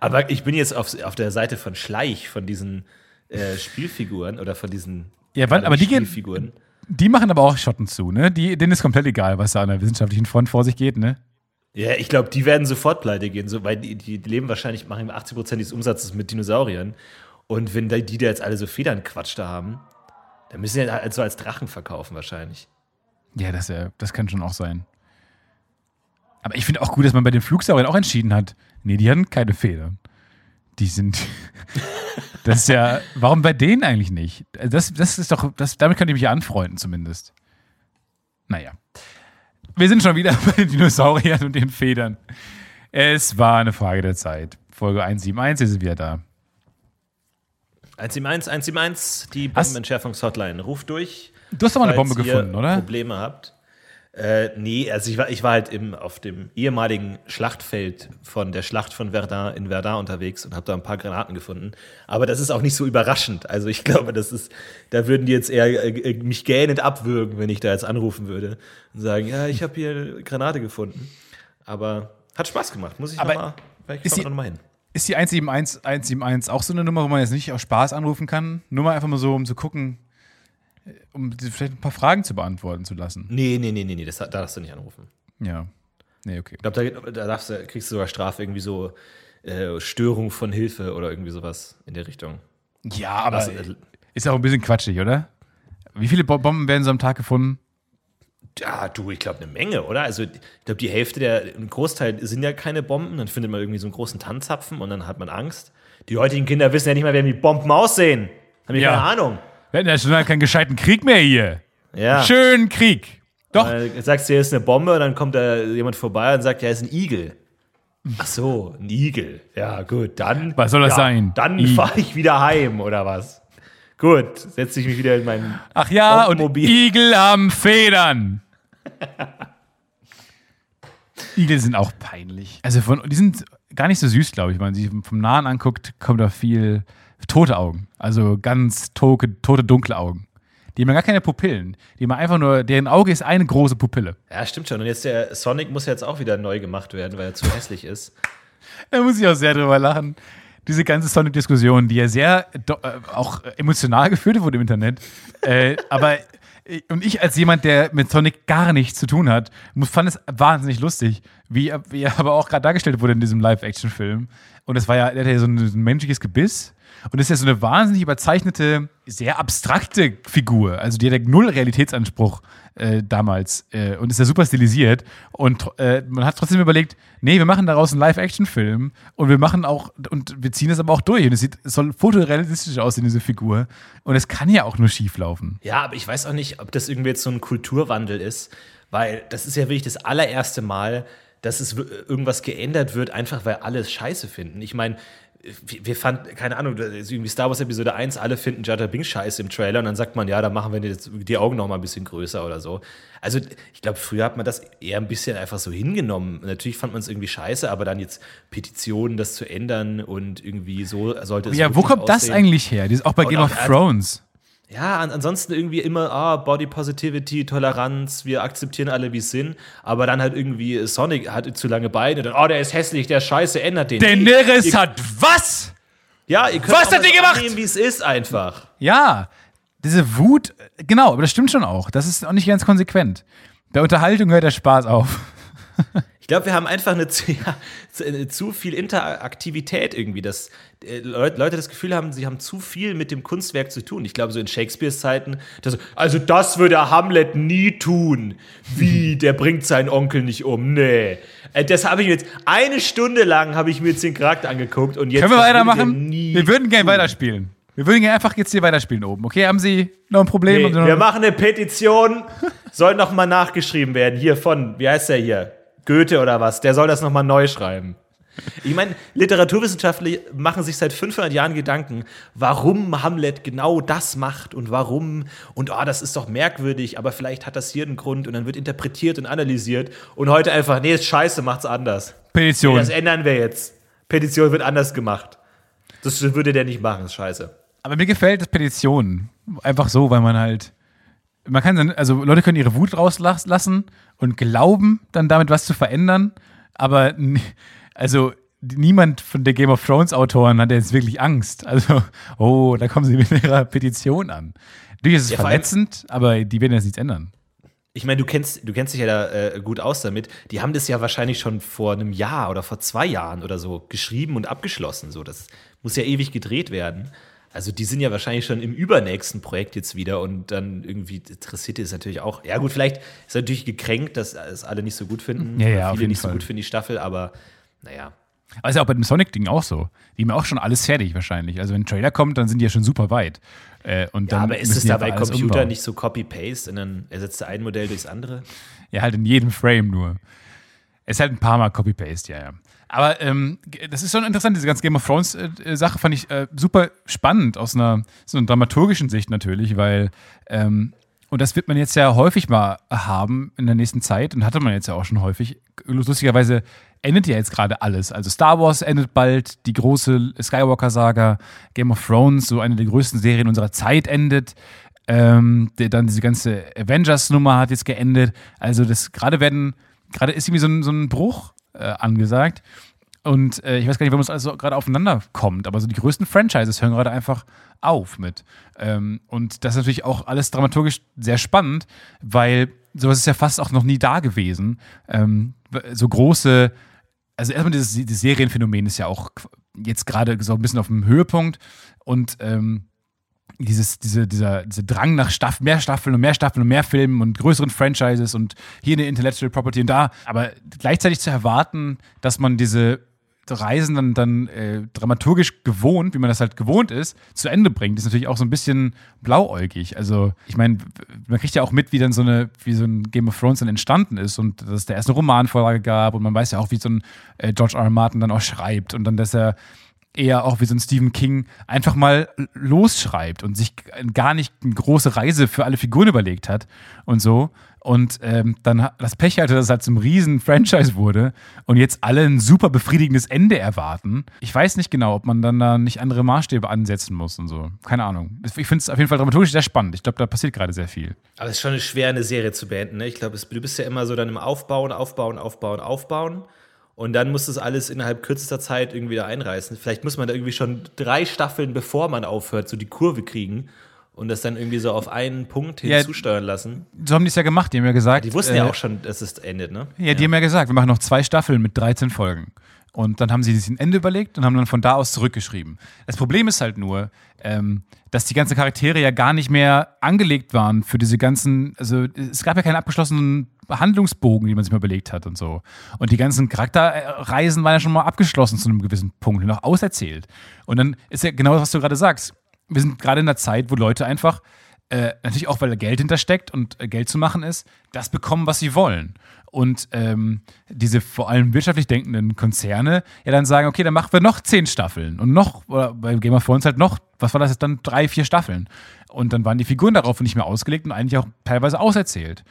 Aber ich bin jetzt auf, auf der Seite von Schleich, von diesen äh, Spielfiguren oder von diesen Ja, wann- aber die gehen-. Die machen aber auch Schotten zu, ne? Die, denen ist komplett egal, was da an der wissenschaftlichen Front vor sich geht, ne? Ja, ich glaube, die werden sofort pleite gehen, so, weil die, die leben wahrscheinlich, machen 80 Prozent des Umsatzes mit Dinosauriern. Und wenn die, die da jetzt alle so Federnquatsch da haben, dann müssen sie ja halt so als Drachen verkaufen wahrscheinlich. Ja, das, äh, das kann schon auch sein. Aber ich finde auch gut, dass man bei den Flugsauriern auch entschieden hat, nee, die hatten keine Federn. Die sind. das ist ja. Warum bei denen eigentlich nicht? Das, das ist doch. Das, damit könnte ich mich ja anfreunden, zumindest. Naja. Wir sind schon wieder bei den Dinosauriern und den Federn. Es war eine Frage der Zeit. Folge 171, wir sind wieder da. 171, 171, die Bombenentschärfungs-Hotline. Ruft durch. Du hast doch mal eine Bombe gefunden, oder? Probleme habt. Äh, nee, also ich war, ich war halt im, auf dem ehemaligen Schlachtfeld von der Schlacht von Verdun in Verdun unterwegs und habe da ein paar Granaten gefunden. Aber das ist auch nicht so überraschend. Also ich glaube, das ist, da würden die jetzt eher äh, mich gähnend abwürgen, wenn ich da jetzt anrufen würde und sagen, ja, ich habe hier eine Granate gefunden. Aber hat Spaß gemacht, muss ich Aber nochmal, vielleicht ist die- noch mal hin. Ist die 171, 171 auch so eine Nummer, wo man jetzt nicht aus Spaß anrufen kann? Nur mal einfach mal so, um zu gucken, äh, um vielleicht ein paar Fragen zu beantworten zu lassen. Nee, nee, nee, nee, nee, das, da darfst du nicht anrufen. Ja. Nee, okay. Ich glaube, da, da darfst du, kriegst du sogar Strafe, irgendwie so äh, Störung von Hilfe oder irgendwie sowas in der Richtung. Ja, aber Also, äh, ist auch ein bisschen quatschig, oder? Wie viele Bo- Bomben werden so am Tag gefunden? ja, du, ich glaube, eine Menge, oder? Also, ich glaube, die Hälfte der, ein Großteil sind ja keine Bomben. Dann findet man irgendwie so einen großen Tanzapfen und dann hat man Angst. Die heutigen Kinder wissen ja nicht mal, wie Bomben aussehen. Haben die Ja. keine Ahnung. Wir hatten ja schon lange keinen gescheiten Krieg mehr hier. Ja. Schönen Krieg. Doch, Äh, sagst du, hier ist eine Bombe und dann kommt da jemand vorbei und sagt, ja, ist ein Igel. Ach so, ein Igel. Ja, gut, dann. Was soll das ja, sein? Dann fahre ich wieder heim, oder was? Gut, setze ich mich wieder in meinen. ach ja, und Bombenmobil. Igel haben Federn. Igel sind auch peinlich. Also von, die sind gar nicht so süß, glaube ich. Wenn man sie vom Nahen anguckt, kommt da viel tote Augen. Also ganz tote, tote dunkle Augen. Die haben ja gar keine Pupillen. Die haben einfach nur, deren Auge ist eine große Pupille. Ja, stimmt schon. Und jetzt der Sonic muss jetzt auch wieder neu gemacht werden, weil er zu hässlich ist. Da muss ich auch sehr drüber lachen. Diese ganze Sonic-Diskussion, die ja sehr äh, auch emotional geführt wurde im Internet. äh, aber und ich als jemand, der mit Sonic gar nichts zu tun hat, fand es wahnsinnig lustig, wie, er- wie er aber auch gerade dargestellt wurde in diesem Live-Action-Film. Und es war ja, der hat ja so ein, so ein menschliches Gebiss. Und ist ja so eine wahnsinnig überzeichnete, sehr abstrakte Figur. Also die hat null Realitätsanspruch äh, damals äh, und ist ja super stilisiert. Und äh, man hat trotzdem überlegt, nee, wir machen daraus einen Live-Action-Film und wir machen auch, und wir ziehen es aber auch durch. Und es, sieht, es soll fotorealistisch aussehen, diese Figur. Und es kann ja auch nur schief laufen. Ja, aber ich weiß auch nicht, ob das irgendwie jetzt so ein Kulturwandel ist, weil das ist ja wirklich das allererste Mal, dass es irgendwas geändert wird, einfach weil alle es scheiße finden. Ich meine, wir, wir fanden, keine Ahnung, das ist irgendwie Star Wars Episode 1, alle finden Jar Binks scheiße im Trailer und dann sagt man, ja, da machen wir jetzt die Augen noch mal ein bisschen größer oder so. Also ich glaube, früher hat man das eher ein bisschen einfach so hingenommen. Natürlich fand man es irgendwie scheiße, aber dann jetzt Petitionen, das zu ändern und irgendwie so sollte es Ja, wo kommt das aussehen. eigentlich her? Das ist auch bei Game of Thrones. Ja, an, ansonsten irgendwie immer, ah, Body Positivity, Toleranz, wir akzeptieren alle, wie es sind. Aber dann halt irgendwie, Sonic hat zu lange Beine, dann, oh, der ist hässlich, der ist scheiße, ändert den. Daenerys ihr, hat was? Ja, ihr könnt Was hat die gemacht? wie es ist einfach. Ja, diese Wut, genau, aber das stimmt schon auch. Das ist auch nicht ganz konsequent. Bei Unterhaltung hört der Spaß auf. Ich glaube, wir haben einfach eine zu, ja, zu, viel Interaktivität irgendwie, dass äh, Leut- Leute das Gefühl haben, sie haben zu viel mit dem Kunstwerk zu tun. Ich glaube, so in Shakespeares Zeiten, das, also das würde Hamlet nie tun. Wie, der bringt seinen Onkel nicht um. Nee. Äh, Das habe ich mir jetzt, eine Stunde lang habe ich mir jetzt den Charakter angeguckt und jetzt. Können wir weitermachen? Wir würden gerne weiterspielen. Wir würden gerne einfach jetzt hier weiterspielen oben. Okay, haben Sie noch ein Problem? Nee, wir machen eine Petition, soll noch mal nachgeschrieben werden. Hier von, wie heißt der hier? Goethe oder was? Der soll das noch mal neu schreiben. Ich meine, Literaturwissenschaftler machen sich seit 500 Jahren Gedanken, warum Hamlet genau das macht und warum und oh, das ist doch merkwürdig, aber vielleicht hat das hier einen Grund und dann wird interpretiert und analysiert und heute einfach, nee, ist scheiße, macht's anders. Nee, Petition. das ändern wir jetzt. Petition wird anders gemacht. Das würde der nicht machen, ist scheiße. Aber mir gefällt das Petitionen. Einfach so, weil man halt. Man kann dann, also Leute können ihre Wut rauslassen und glauben, dann damit was zu verändern. Aber also niemand von der Game of Thrones Autoren hat jetzt wirklich Angst. Also, oh, da kommen sie mit ihrer Petition an. Natürlich ist es Ja, verletzend, aber die werden jetzt nichts ändern. Ich meine, du kennst, du kennst dich ja da äh, gut aus damit. Die haben das ja wahrscheinlich schon vor einem Jahr oder vor zwei Jahren oder so geschrieben und abgeschlossen. So, das muss ja ewig gedreht werden. Also die sind ja wahrscheinlich schon im übernächsten Projekt jetzt wieder und dann irgendwie interessiert die es natürlich auch. Ja gut, vielleicht ist natürlich gekränkt, dass es alle nicht so gut finden. Ja, ja, viele nicht so Fall. gut finden die Staffel, aber naja. Aber ist ja auch bei dem Sonic-Ding auch so. Die haben ja auch schon alles fertig wahrscheinlich. Also wenn ein Trailer kommt, dann sind die ja schon super weit. Äh, und Ja, dann aber ist es da bei Computer umbauen. nicht so Copy-Paste und dann ersetzt er ein Modell durchs andere? Ja, halt in jedem Frame nur. Es ist halt ein paar Mal Copy-Paste, ja, ja. Aber ähm, das ist schon interessant, diese ganze Game of Thrones-Sache fand ich äh, super spannend aus einer, so einer dramaturgischen Sicht natürlich, weil, ähm, und das wird man jetzt ja häufig mal haben in der nächsten Zeit und hatte man jetzt ja auch schon häufig. Lustigerweise endet ja jetzt gerade alles. Also Star Wars endet bald, die große Skywalker-Saga, Game of Thrones, so eine der größten Serien unserer Zeit endet. Ähm, dann diese ganze Avengers-Nummer hat jetzt geendet. Also das gerade werden, gerade ist irgendwie so ein, so ein Bruch äh, angesagt. Und äh, ich weiß gar nicht, warum es alles so gerade aufeinander kommt, aber so die größten Franchises hören gerade einfach auf mit. Ähm, und das ist natürlich auch alles dramaturgisch sehr spannend, weil sowas ist ja fast auch noch nie da gewesen. Ähm, so große, also erstmal dieses, dieses Serienphänomen ist ja auch jetzt gerade so ein bisschen auf dem Höhepunkt und ähm, dieses, diese, dieser, dieser Drang nach Staff, mehr Staffeln und mehr Staffeln und mehr Filmen und größeren Franchises und hier eine Intellectual Property und da, aber gleichzeitig zu erwarten, dass man diese Reisen dann, dann äh, dramaturgisch gewohnt, wie man das halt gewohnt ist, zu Ende bringt, ist natürlich auch so ein bisschen blauäugig. Also, ich meine, man kriegt ja auch mit, wie dann so eine, wie so ein Game of Thrones dann entstanden ist und dass es da erst eine Romanvorlage gab und man weiß ja auch, wie so ein äh, George R. R. Martin dann auch schreibt und dann, dass er eher auch wie so ein Stephen King einfach mal losschreibt und sich gar nicht eine große Reise für alle Figuren überlegt hat und so. Und ähm, dann das Pech hatte, dass es halt zum riesen Franchise wurde und jetzt alle ein super befriedigendes Ende erwarten. Ich weiß nicht genau, ob man dann da nicht andere Maßstäbe ansetzen muss und so. Keine Ahnung. Ich finde es auf jeden Fall dramaturgisch sehr spannend. Ich glaube, da passiert gerade sehr viel. Aber es ist schon schwer, eine Serie zu beenden. Ne? Ich glaube, du bist ja immer so dann im Aufbauen, Aufbauen, Aufbauen, Aufbauen. Und dann muss das alles innerhalb kürzester Zeit irgendwie wieder einreißen. Vielleicht muss man da irgendwie schon drei Staffeln, bevor man aufhört, so die Kurve kriegen und das dann irgendwie so auf einen Punkt Ja. hinzusteuern lassen. So haben die es ja gemacht. Die haben ja gesagt. Die wussten äh, ja auch schon, dass es endet, ne? Ja, die haben ja gesagt, wir machen noch zwei Staffeln mit 13 Folgen. Und dann haben sie sich ein Ende überlegt und haben dann von da aus zurückgeschrieben. Das Problem ist halt nur, ähm, dass die ganzen Charaktere ja gar nicht mehr angelegt waren für diese ganzen, also es gab ja keinen abgeschlossenen Handlungsbogen, den man sich mal überlegt hat und so. Und die ganzen Charakterreisen waren ja schon mal abgeschlossen zu einem gewissen Punkt, noch auserzählt. Und dann ist ja genau das, was du gerade sagst. Wir sind gerade in einer Zeit, wo Leute einfach äh, natürlich auch, weil da Geld hintersteckt und äh, Geld zu machen ist, das bekommen, was sie wollen. Und ähm, diese vor allem wirtschaftlich denkenden Konzerne ja dann sagen, okay, dann machen wir noch zehn Staffeln und noch, oder bei Game of Thrones halt noch, was war das jetzt dann, drei, vier Staffeln. Und dann waren die Figuren darauf nicht mehr ausgelegt und eigentlich auch teilweise auserzählt.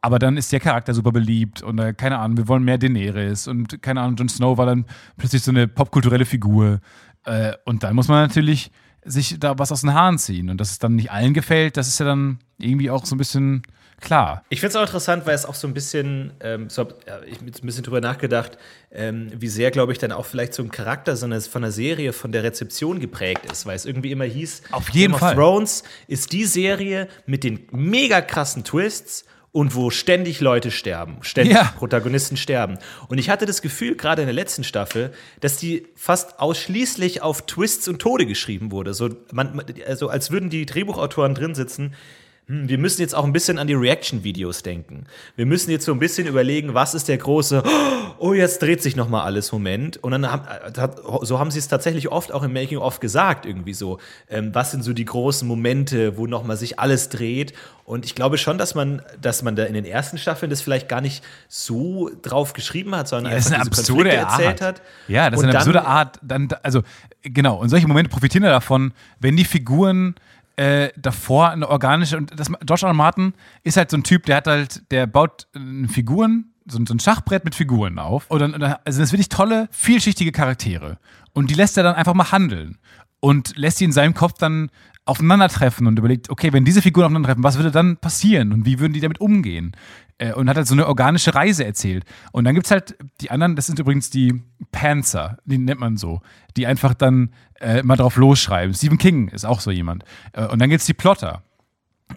Aber dann ist der Charakter super beliebt und äh, keine Ahnung, wir wollen mehr Daenerys und keine Ahnung, Jon Snow war dann plötzlich so eine popkulturelle Figur. Äh, und dann muss man natürlich sich da was aus den Haaren ziehen. Und dass es dann nicht allen gefällt, das ist ja dann irgendwie auch so ein bisschen klar. Ich finde es auch interessant, weil es auch so ein bisschen, ähm, so hab ja, ich hab jetzt ein bisschen drüber nachgedacht, ähm, wie sehr, glaube ich, dann auch vielleicht so ein Charakter so eine, von der Serie, von der Rezeption geprägt ist, weil es irgendwie immer hieß, Auf jeden Game Fall. of Thrones ist die Serie mit den mega krassen Twists und wo ständig Leute sterben, ständig Ja. Protagonisten sterben. Und ich hatte das Gefühl, gerade in der letzten Staffel, dass die fast ausschließlich auf Twists und Tode geschrieben wurde. So, man, also als würden die Drehbuchautoren drin sitzen, hm, wir müssen jetzt auch ein bisschen an die Reaction-Videos denken. Wir müssen jetzt so ein bisschen überlegen, was ist der große, oh, jetzt dreht sich noch mal alles Moment. Und dann haben, äh, so haben sie es tatsächlich oft auch im Making-of gesagt, irgendwie so. Ähm, was sind so die großen Momente, wo noch mal sich alles dreht? Und ich glaube schon, dass man, dass man da in den ersten Staffeln das vielleicht gar nicht so drauf geschrieben hat, sondern eine einfach diese absurde Konflikte erzählt Art. hat. Ja, das ist eine absurde Art. Dann, also, genau. Und solche Momente profitieren ja davon, wenn die Figuren äh, davor eine organische. Und das, George R. Martin ist halt so ein Typ, der hat halt, der baut äh, Figuren, so, ein- so ein Schachbrett mit Figuren auf. Und dann, und also das wirklich tolle, vielschichtige Charaktere. Und die lässt er dann einfach mal handeln. Und lässt sie in seinem Kopf dann aufeinandertreffen und überlegt, okay, wenn diese Figuren aufeinandertreffen, was würde dann passieren und wie würden die damit umgehen? Äh, und hat halt so eine organische Reise erzählt. Und dann gibt es halt die anderen, das sind übrigens die Panzer, die nennt man so, die einfach dann äh, mal drauf losschreiben. Stephen King ist auch so jemand. Äh, und dann gibt es die Plotter.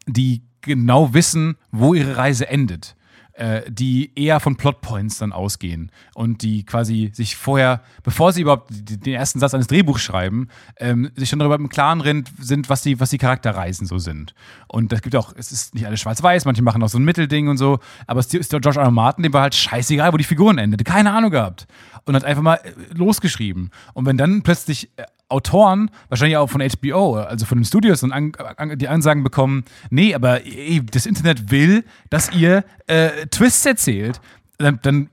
die genau wissen, wo ihre Reise endet äh, die eher von Plotpoints dann ausgehen und die quasi sich vorher, bevor sie überhaupt den ersten Satz eines Drehbuchs schreiben, ähm, sich schon darüber im Klaren sind, was die, was die Charakterreisen so sind. Und das gibt auch, es ist nicht alles schwarz-weiß, manche machen auch so ein Mittelding und so, aber es ist der George R. R. Martin, dem war halt scheißegal, wo die Figuren endeten, keine Ahnung gehabt und hat einfach mal äh, losgeschrieben. Und wenn dann plötzlich äh, Autoren, wahrscheinlich auch von HBO, also von den Studios, und an, an, die Ansagen bekommen, nee, aber ey, das Internet will, dass ihr äh, Twists erzählt, dann, dann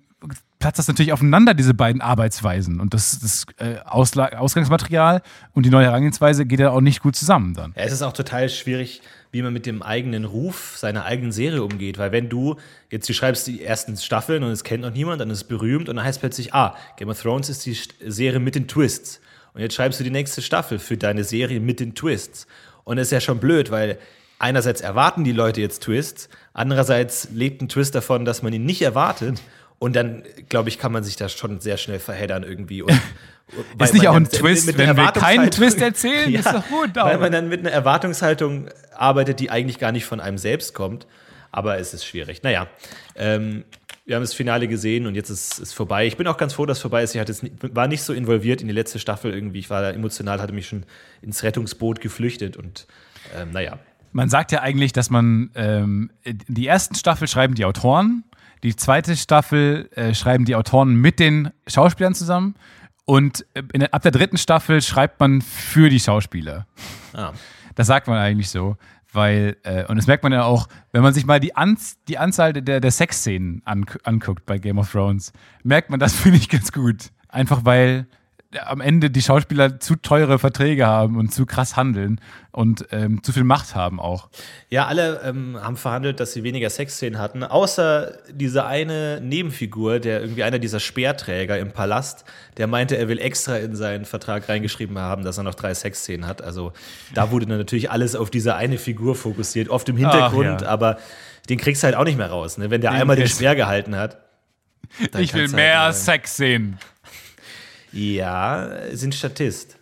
platzt das natürlich aufeinander, diese beiden Arbeitsweisen. Und das, das äh, Ausgangsmaterial und die neue Herangehensweise geht ja auch nicht gut zusammen dann. Ja, es ist auch total schwierig, wie man mit dem eigenen Ruf seiner eigenen Serie umgeht. Weil wenn du jetzt, du schreibst die ersten Staffeln und es kennt noch niemand, dann ist es berühmt und dann heißt plötzlich, ah, Game of Thrones ist die Serie mit den Twists. Und jetzt schreibst du die nächste Staffel für deine Serie mit den Twists. Und das ist ja schon blöd, weil einerseits erwarten die Leute jetzt Twists, andererseits lebt ein Twist davon, dass man ihn nicht erwartet. Und dann, glaube ich, kann man sich da schon sehr schnell verheddern irgendwie. Und, ist nicht auch ein Twist, wenn wir keinen Twist erzählen? ja, ist doch gut. Weil man dann mit einer Erwartungshaltung arbeitet, die eigentlich gar nicht von einem selbst kommt. Aber es ist schwierig. Naja, ähm, wir haben das Finale gesehen und jetzt ist es vorbei. Ich bin auch ganz froh, dass es vorbei ist. Ich hatte war nicht so involviert in die letzte Staffel irgendwie. Ich war da emotional, hatte mich schon ins Rettungsboot geflüchtet und ähm, naja. Man sagt ja eigentlich, dass man ähm, die ersten Staffel schreiben die Autoren, die zweite Staffel äh, schreiben die Autoren mit den Schauspielern zusammen und äh, in, ab der dritten Staffel schreibt man für die Schauspieler. Ah. Das sagt man eigentlich so. Weil, äh, und das merkt man ja auch, wenn man sich mal die, Anz die Anzahl der, der Sexszenen an anguckt bei Game of Thrones, merkt man das, finde ich, ganz gut. Einfach weil am Ende die Schauspieler zu teure Verträge haben und zu krass handeln und ähm, zu viel Macht haben auch. Ja, alle ähm, haben verhandelt, dass sie weniger Sexszenen hatten, außer diese eine Nebenfigur, der irgendwie einer dieser Speerträger im Palast, der meinte, er will extra in seinen Vertrag reingeschrieben haben, dass er noch drei Sexszenen hat. Also da wurde dann natürlich alles auf diese eine Figur fokussiert, oft im Hintergrund, Ach, ja. aber den kriegst du halt auch nicht mehr raus, ne? wenn der den einmal den Speer gehalten hat. Ich will mehr halt, Sex sehen. Ja, sind Statist.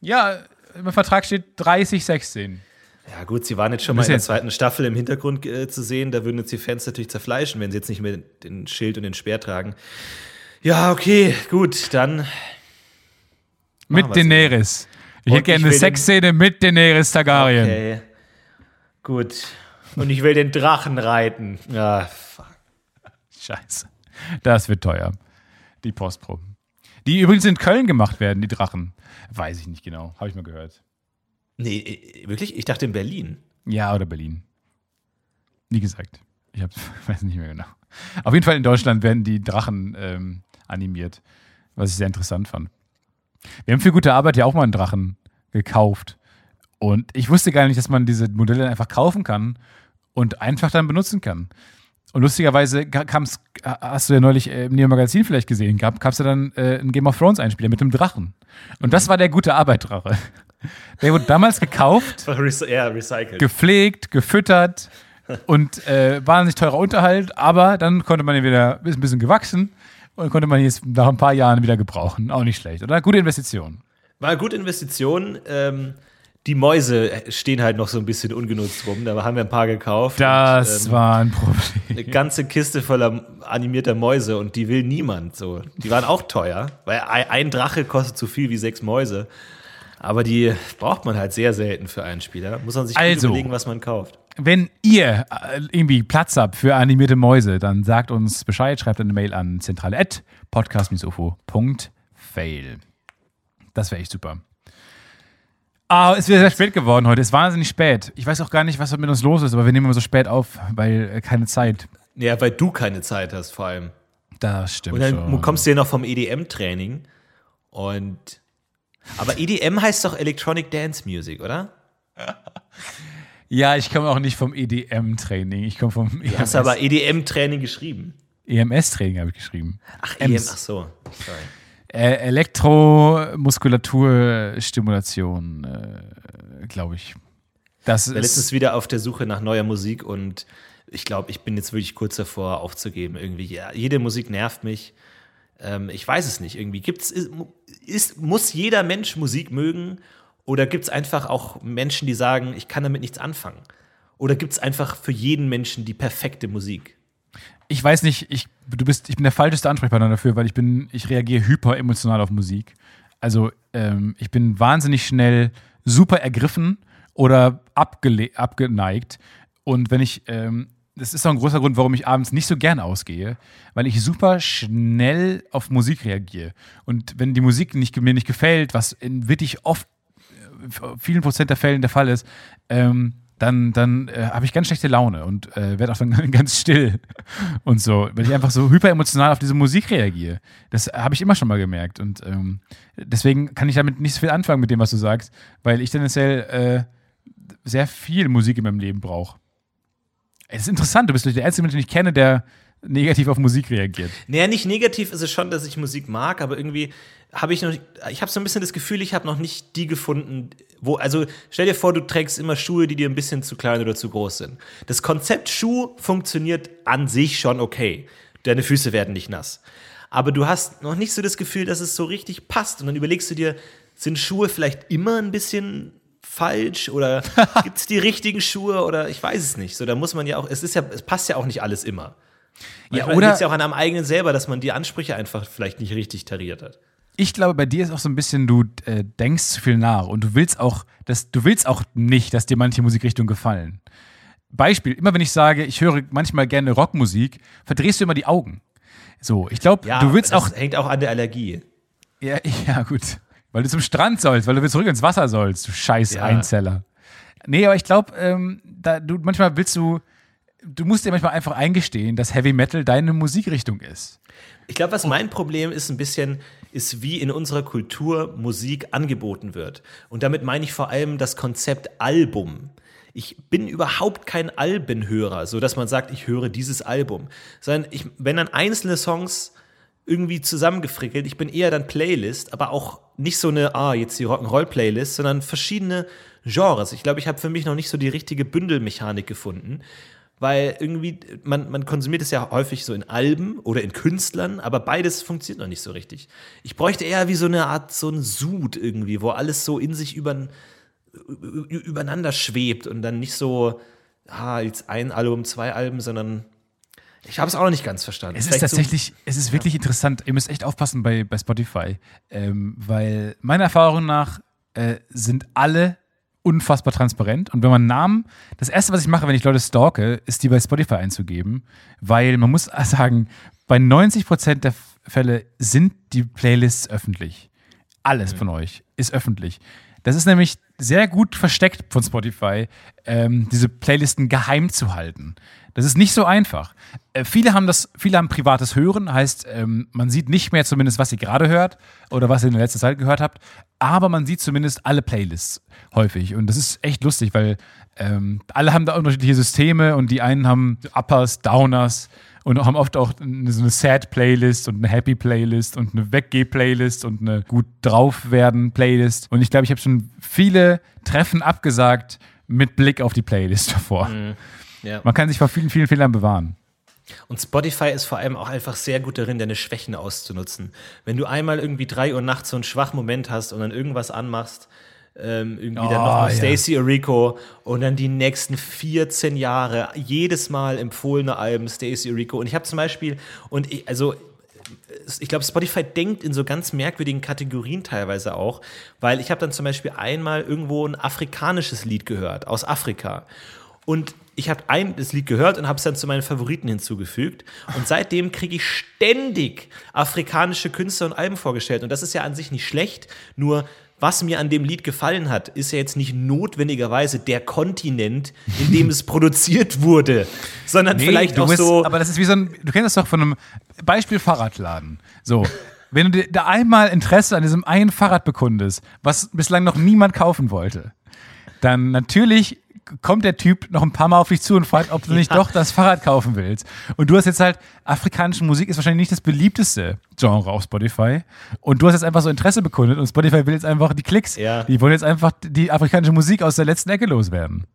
Ja, im Vertrag steht 30 Sexszenen. Ja, gut, sie waren jetzt schon mal in der zweiten Staffel im Hintergrund äh, zu sehen. Da würden jetzt die Fans natürlich zerfleischen, wenn sie jetzt nicht mehr den Schild und den Speer tragen. Ja, okay, gut, dann. Mit Daenerys. Ich hätte gerne eine Sexszene mit Daenerys Targaryen. Okay. Gut. Und ich will den Drachen reiten. Ja, fuck. Scheiße. Das wird teuer. Die Postproben. Die übrigens in Köln gemacht werden, die Drachen. Weiß ich nicht genau. Habe ich mal gehört. Nee, äh, wirklich? Ich dachte in Berlin. Ja, oder Berlin. Wie gesagt. Ich hab, weiß nicht mehr genau. Auf jeden Fall in Deutschland werden die Drachen ähm, animiert, was ich sehr interessant fand. Wir haben für gute Arbeit ja auch mal einen Drachen gekauft. Und ich wusste gar nicht, dass man diese Modelle einfach kaufen kann und einfach dann benutzen kann. Und lustigerweise kam's, hast du ja neulich äh, im Neo Magazin vielleicht gesehen, gab es ja dann äh, einen Game of Thrones Einspieler mit dem Drachen. Und das war der gute Arbeit-Drache. Der wurde damals gekauft, ja, recycelt. gepflegt, gefüttert und äh, wahnsinnig teurer Unterhalt, aber dann konnte man ihn wieder, ist ein bisschen gewachsen und konnte man ihn jetzt nach ein paar Jahren wieder gebrauchen. Auch nicht schlecht, oder? Gute Investition. War eine gute Investition. Ähm, die Mäuse stehen halt noch so ein bisschen ungenutzt rum. Da haben wir ein paar gekauft. Das und, ähm, war ein Problem. Eine ganze Kiste voller animierter Mäuse und die will niemand so. Die waren auch teuer, weil ein Drache kostet so viel wie sechs Mäuse. Aber die braucht man halt sehr selten für einen Spieler. Muss man sich also, überlegen, was man kauft. Wenn ihr äh, irgendwie Platz habt für animierte Mäuse, dann sagt uns Bescheid, schreibt eine Mail an zentrale@podcast-ufo.fail. Das wäre echt super. Ah, es wird sehr spät geworden heute. Es ist wahnsinnig spät. Ich weiß auch gar nicht, was mit uns los ist, aber wir nehmen immer so spät auf, weil äh, keine Zeit. Ja, weil du keine Zeit hast, vor allem. Das stimmt. Und dann schon. kommst du ja noch vom EDM-Training. Und. Aber EDM heißt doch Electronic Dance Music, oder? ja, ich komme auch nicht vom EDM-Training. Ich komme vom. Du hast aber EDM-Training geschrieben. EMS-Training habe ich geschrieben. Ach, EM, ach so. Sorry. Äh, Elektromuskulatur-Stimulation, äh, glaube ich. Das ist letztens wieder auf der Suche nach neuer Musik und ich glaube, ich bin jetzt wirklich kurz davor aufzugeben. Irgendwie, ja, jede Musik nervt mich. Ähm, ich weiß es nicht. Irgendwie gibt's, ist, ist, muss jeder Mensch Musik mögen oder gibt es einfach auch Menschen, die sagen, ich kann damit nichts anfangen? Oder gibt es einfach für jeden Menschen die perfekte Musik? Ich weiß nicht, ich, du bist, ich bin der falscheste Ansprechpartner dafür, weil ich bin, ich reagiere hyper emotional auf Musik. Also ähm, ich bin wahnsinnig schnell super ergriffen oder abgeneigt. Und wenn ich, ähm, das ist auch ein großer Grund, warum ich abends nicht so gern ausgehe, weil ich super schnell auf Musik reagiere. Und wenn die Musik nicht, mir nicht gefällt, was in wirklich oft, äh, vielen Prozent der Fällen der Fall ist, ähm, dann, dann äh, habe ich ganz schlechte Laune und äh, werde auch dann ganz still und so, weil ich einfach so hyperemotional auf diese Musik reagiere. Das habe ich immer schon mal gemerkt und ähm, deswegen kann ich damit nicht so viel anfangen mit dem, was du sagst, weil ich tendenziell äh, sehr viel Musik in meinem Leben brauche. Es ist interessant, du bist der einzige Mensch, den ich kenne, der negativ auf Musik reagiert. Naja, nicht negativ ist es schon, dass ich Musik mag, aber irgendwie habe ich noch, ich habe so ein bisschen das Gefühl, ich habe noch nicht die gefunden, wo, also stell dir vor, du trägst immer Schuhe, die dir ein bisschen zu klein oder zu groß sind. Das Konzept Schuh funktioniert an sich schon okay. Deine Füße werden nicht nass. Aber du hast noch nicht so das Gefühl, dass es so richtig passt. Und dann überlegst du dir, sind Schuhe vielleicht immer ein bisschen falsch oder gibt es die richtigen Schuhe oder ich weiß es nicht. So, da muss man ja auch, es ist ja, es passt ja auch nicht alles immer. Manchmal ja, oder es ja auch an einem eigenen selber, dass man die Ansprüche einfach vielleicht nicht richtig tariert hat ich glaube, bei dir ist auch so ein bisschen, du äh, denkst zu viel nach und du willst auch, dass, du willst auch nicht, dass dir manche Musikrichtungen gefallen. Beispiel, immer wenn ich sage, ich höre manchmal gerne Rockmusik, verdrehst du immer die Augen. So, ich glaube, ja, du willst das auch. hängt auch an der Allergie. Ja, ja, gut. Weil du zum Strand sollst, weil du zurück ins Wasser sollst, du scheiß ja. Einzeller. Nee, aber ich glaube, ähm, du, manchmal willst du, du musst dir manchmal einfach eingestehen, dass Heavy Metal deine Musikrichtung ist. Ich glaube, was mein Problem ist, ein bisschen, ist, wie in unserer Kultur Musik angeboten wird. Und damit meine ich vor allem das Konzept Album. Ich bin überhaupt kein Albenhörer, so dass man sagt, ich höre dieses Album. Sondern ich, wenn dann einzelne Songs irgendwie zusammengefrickelt, ich bin eher dann Playlist, aber auch nicht so eine, ah, jetzt die Rock'n'Roll-Playlist, sondern verschiedene Genres. Ich glaube, ich habe für mich noch nicht so die richtige Bündelmechanik gefunden weil irgendwie, man, man konsumiert es ja häufig so in Alben oder in Künstlern, aber beides funktioniert noch nicht so richtig. Ich bräuchte eher wie so eine Art, so ein Sud irgendwie, wo alles so in sich über, übereinander schwebt und dann nicht so, ah, jetzt ein Album, zwei Alben, sondern ich habe es auch noch nicht ganz verstanden. Es ist tatsächlich, so, es ist wirklich ja. interessant. Ihr müsst echt aufpassen bei, bei Spotify, ähm, weil meiner Erfahrung nach äh, sind alle unfassbar transparent. Und wenn man Namen, das erste, was ich mache, wenn ich Leute stalke, ist die bei Spotify einzugeben, weil man muss sagen, bei 90 Prozent der Fälle sind die Playlists öffentlich. Alles von euch ist öffentlich. Das ist nämlich sehr gut versteckt von Spotify, ähm, diese Playlisten geheim zu halten. Das ist nicht so einfach. Äh, viele haben das, viele haben privates Hören, heißt, ähm, man sieht nicht mehr zumindest, was ihr gerade hört oder was ihr in der letzten Zeit gehört habt, aber man sieht zumindest alle Playlists häufig. Und das ist echt lustig, weil ähm, alle haben da unterschiedliche Systeme und die einen haben Uppers, Downers und haben oft auch so eine Sad-Playlist und eine Happy-Playlist und eine Weggeh-Playlist und eine gut drauf werden Playlist. Und ich glaube, ich habe schon viele Treffen abgesagt mit Blick auf die Playlist davor. Mhm. Ja. Man kann sich vor vielen, vielen Fehlern bewahren. Und Spotify ist vor allem auch einfach sehr gut darin, deine Schwächen auszunutzen. Wenn du einmal irgendwie drei Uhr nachts so einen schwachen Moment hast und dann irgendwas anmachst, ähm, irgendwie oh, dann nochmal ja. Stacey Orico und dann die nächsten 14 Jahre jedes Mal empfohlene Alben Stacey Orico. Und ich habe zum Beispiel, und ich, also ich glaube, Spotify denkt in so ganz merkwürdigen Kategorien teilweise auch, weil ich habe dann zum Beispiel einmal irgendwo ein afrikanisches Lied gehört aus Afrika. Und ich habe ein das Lied gehört und habe es dann zu meinen Favoriten hinzugefügt. Und seitdem kriege ich ständig afrikanische Künstler und Alben vorgestellt. Und das ist ja an sich nicht schlecht. Nur was mir an dem Lied gefallen hat, ist ja jetzt nicht notwendigerweise der Kontinent, in dem es produziert wurde, sondern nee, vielleicht auch bist, so. Aber das ist wie so ein, du kennst das doch von einem Beispiel Fahrradladen. So. Wenn du da einmal Interesse an diesem einen Fahrrad bekundest, was bislang noch niemand kaufen wollte, dann natürlich kommt der Typ noch ein paar Mal auf dich zu und fragt, ob du nicht ja. doch das Fahrrad kaufen willst. Und du hast jetzt halt, afrikanische Musik ist wahrscheinlich nicht das beliebteste Genre auf Spotify. Und du hast jetzt einfach so Interesse bekundet und Spotify will jetzt einfach die Klicks. Ja. Die wollen jetzt einfach die afrikanische Musik aus der letzten Ecke loswerden.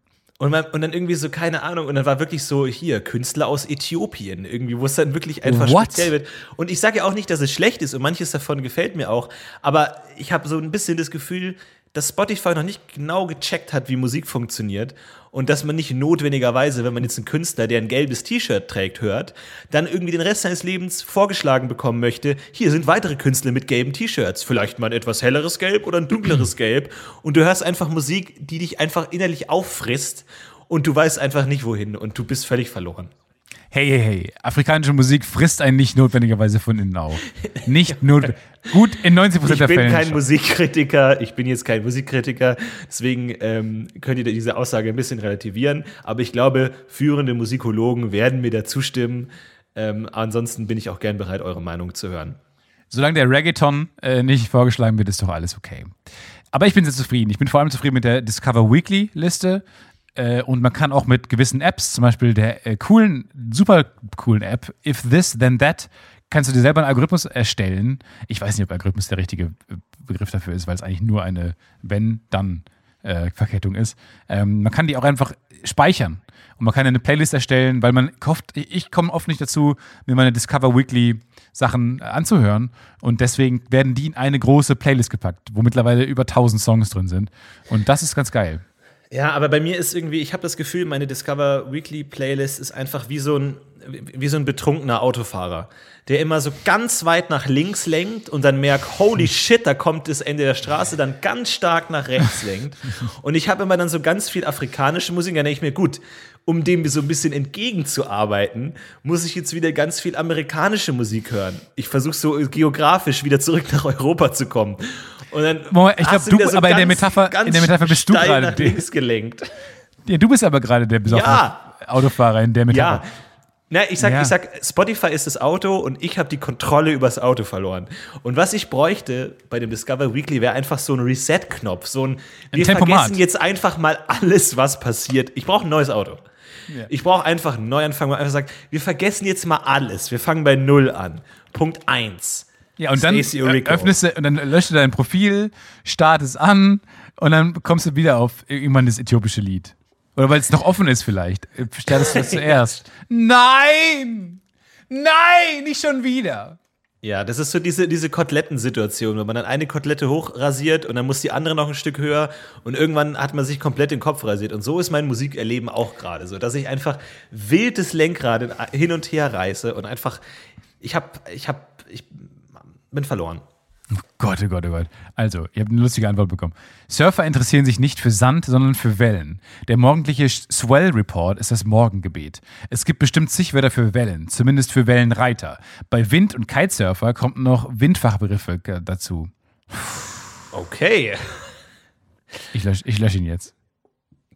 Und, man, und dann irgendwie so, keine Ahnung, und dann war wirklich so, hier, Künstler aus Äthiopien, irgendwie, wo es dann wirklich einfach What? speziell wird. Und ich sage ja auch nicht, dass es schlecht ist und manches davon gefällt mir auch, aber ich habe so ein bisschen das Gefühl, dass Spotify noch nicht genau gecheckt hat, wie Musik funktioniert und dass man nicht notwendigerweise, wenn man jetzt einen Künstler, der ein gelbes T-Shirt trägt, hört, dann irgendwie den Rest seines Lebens vorgeschlagen bekommen möchte, hier sind weitere Künstler mit gelben T-Shirts, vielleicht mal ein etwas helleres Gelb oder ein dunkleres Gelb und du hörst einfach Musik, die dich einfach innerlich auffrisst und du weißt einfach nicht wohin und du bist völlig verloren. Hey, hey, hey, afrikanische Musik frisst einen nicht notwendigerweise von innen auf. Nicht notwendig. Gut, in 90 Ich der bin Fälle. kein schon. Musikkritiker, ich bin jetzt kein Musikkritiker, deswegen ähm, könnt ihr diese Aussage ein bisschen relativieren, aber ich glaube, führende Musikologen werden mir da zustimmen. Ähm, ansonsten bin ich auch gern bereit, eure Meinung zu hören. Solange der Reggaeton äh, nicht vorgeschlagen wird, ist doch alles okay. Aber ich bin sehr zufrieden. Ich bin vor allem zufrieden mit der Discover Weekly Liste. Äh, und man kann auch mit gewissen Apps, zum Beispiel der äh, coolen, super coolen App, If This, Then That, kannst du dir selber einen Algorithmus erstellen. Ich weiß nicht, ob Algorithmus der richtige äh, Begriff dafür ist, weil es eigentlich nur eine Wenn-Dann-Verkettung ist. Ähm, man kann die auch einfach speichern. Und man kann eine Playlist erstellen, weil man kauft, ich komme oft nicht dazu, mir meine Discover Weekly Sachen anzuhören. Und deswegen werden die in eine große Playlist gepackt, wo mittlerweile über 1000 Songs drin sind. Und das ist ganz geil. Ja, aber bei mir ist irgendwie, ich habe das Gefühl, meine Discover Weekly Playlist ist einfach wie so ein wie so ein betrunkener Autofahrer, der immer so ganz weit nach links lenkt und dann merkt, holy shit, da kommt das Ende der Straße, dann ganz stark nach rechts lenkt. Und ich habe immer dann so ganz viel afrikanische Musik, dann denke ich mir, gut, um dem so ein bisschen entgegenzuarbeiten, muss ich jetzt wieder ganz viel amerikanische Musik hören. Ich versuche so geografisch wieder zurück nach Europa zu kommen. Und dann Moment, ich hast glaub, du- wieder aber in der ganz- Metapher- ganz in der Metapher bist du gerade nach links gelenkt. Ja, du bist aber gerade der besoffene Ja. Autofahrer in der Metapher. Ja. Na, ich sag, Ja. ich sag, Spotify ist das Auto und ich habe die Kontrolle über das Auto verloren. Und was ich bräuchte bei dem Discover Weekly wäre einfach so ein Reset-Knopf, so ein, wir Tempomat. vergessen jetzt einfach mal alles, was passiert. Ich brauche ein neues Auto. Ich brauche einfach einen Neuanfang, wo man einfach sagt, wir vergessen jetzt mal alles. Wir fangen bei Null an. Punkt eins. Ja, und dann öffnest du und dann löscht du dein Profil, startest an und dann kommst du wieder auf irgendwann das äthiopische Lied. Oder weil es noch offen ist vielleicht. äh, Startest du das zuerst. Nein! Nein, nicht schon wieder. Ja, das ist so diese, diese Kotelettensituation, wenn man dann eine Kotelette hochrasiert und dann muss die andere noch ein Stück höher und irgendwann hat man sich komplett den Kopf rasiert. Und so ist mein Musikerleben auch gerade so, dass ich einfach wildes Lenkrad in- hin und her reiße und einfach, ich hab, ich hab, ich bin verloren. Gott, oh Gott, oh Gott. Also, ihr habt eine lustige Antwort bekommen. Surfer interessieren sich nicht für Sand, sondern für Wellen. Der morgendliche Swell Report ist das Morgengebet. Es gibt bestimmt zig Wörter für Wellen, zumindest für Wellenreiter. Bei Wind- und Kitesurfer kommt noch Windfachbegriffe dazu. Okay. Ich lösche ich lösch ihn jetzt.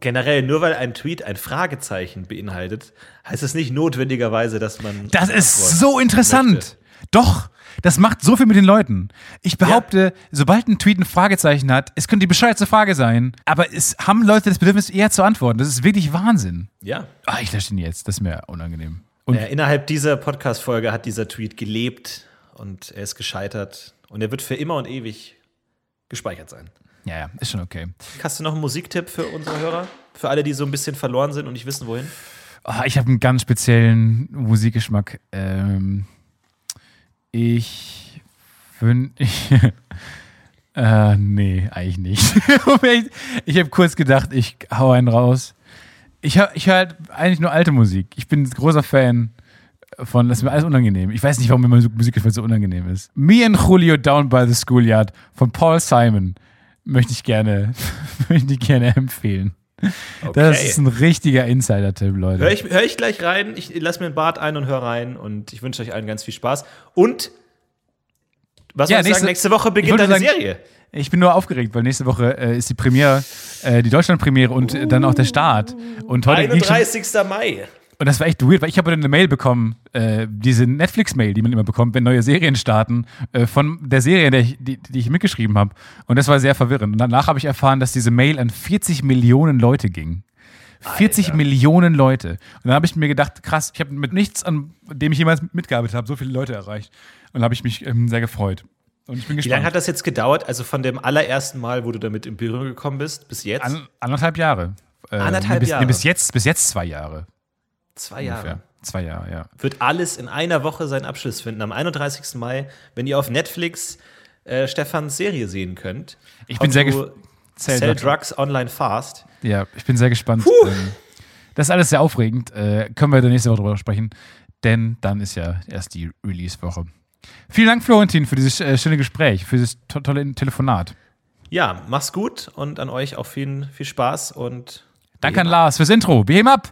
Generell, nur weil ein Tweet ein Fragezeichen beinhaltet, heißt es nicht notwendigerweise, dass man. Das ist so interessant. möchte. Doch, das macht so viel mit den Leuten. Ich behaupte, sobald ein Tweet ein Fragezeichen hat, es könnte die bescheuerte Frage sein, aber es haben Leute das Bedürfnis, eher zu antworten. Das ist wirklich Wahnsinn. Ja. Ah, ich lösche ihn jetzt. Das ist mir unangenehm. Und Ja, innerhalb dieser Podcast-Folge hat dieser Tweet gelebt und er ist gescheitert und er wird für immer und ewig gespeichert sein. ja, ja, ist schon okay. Hast du noch einen Musiktipp für unsere Hörer? Für alle, die so ein bisschen verloren sind und nicht wissen, wohin? Ah, ich habe einen ganz speziellen Musikgeschmack. Ähm, ich. Ich, äh, nee, eigentlich nicht. ich habe kurz gedacht, ich hau einen raus. Ich höre ich hör halt eigentlich nur alte Musik. Ich bin ein großer Fan von, das ist mir alles unangenehm. Ich weiß nicht, warum mir Musikgeschmack so unangenehm ist. Me and Julio Down by the Schoolyard von Paul Simon möchte ich gerne, möchte ich gerne empfehlen. Das ist ein richtiger Insider-Tipp, Leute. Hör ich, hör ich gleich rein. Ich lasse mir ein Bart ein und hör rein und ich wünsche euch allen ganz viel Spaß. Und was Ja, nächste- sagen? Nächste Woche beginnt wollte eine sagen- Serie. Ich bin nur aufgeregt, weil nächste Woche äh, ist die Premiere, äh, die Deutschland-Premiere und äh, dann auch der Start. Und heute ging schon, 31. Mai. Und das war echt weird, weil ich habe heute eine Mail bekommen, äh, diese Netflix-Mail, die man immer bekommt, wenn neue Serien starten, äh, von der Serie, der ich, die, die ich mitgeschrieben habe. Und das war sehr verwirrend. Und danach habe ich erfahren, dass diese Mail an 40 Millionen Leute ging. 40 Millionen Leute. Und dann habe ich mir gedacht, krass, ich habe mit nichts, an dem ich jemals mitgearbeitet habe, so viele Leute erreicht. Und da habe ich mich ähm, sehr gefreut. Und ich bin Wie gespannt. lange hat das jetzt gedauert? Also von dem allerersten Mal, wo du damit in Berührung gekommen bist, bis jetzt? An, anderthalb Jahre. Äh, Anderthalb bis, Jahre. Nee, bis jetzt, bis jetzt zwei Jahre. Zwei Jahre. Ungefähr. Zwei Jahre, ja. Wird alles in einer Woche seinen Abschluss finden. Am 31. Mai, wenn ihr auf Netflix äh, Stefans Serie sehen könnt. Ich bin sehr gef- Sell, Sell Drugs Online Fast. Ja, ich bin sehr gespannt. Ähm, das ist alles sehr aufregend. Äh, können wir nächste Woche drüber sprechen, denn dann ist ja erst die Release-Woche. Vielen Dank, Florentin, für dieses äh, schöne Gespräch, für dieses to tolle Telefonat. Ja, mach's gut und an euch auch viel, viel Spaß und. Danke an Lars fürs Intro. Behem ab!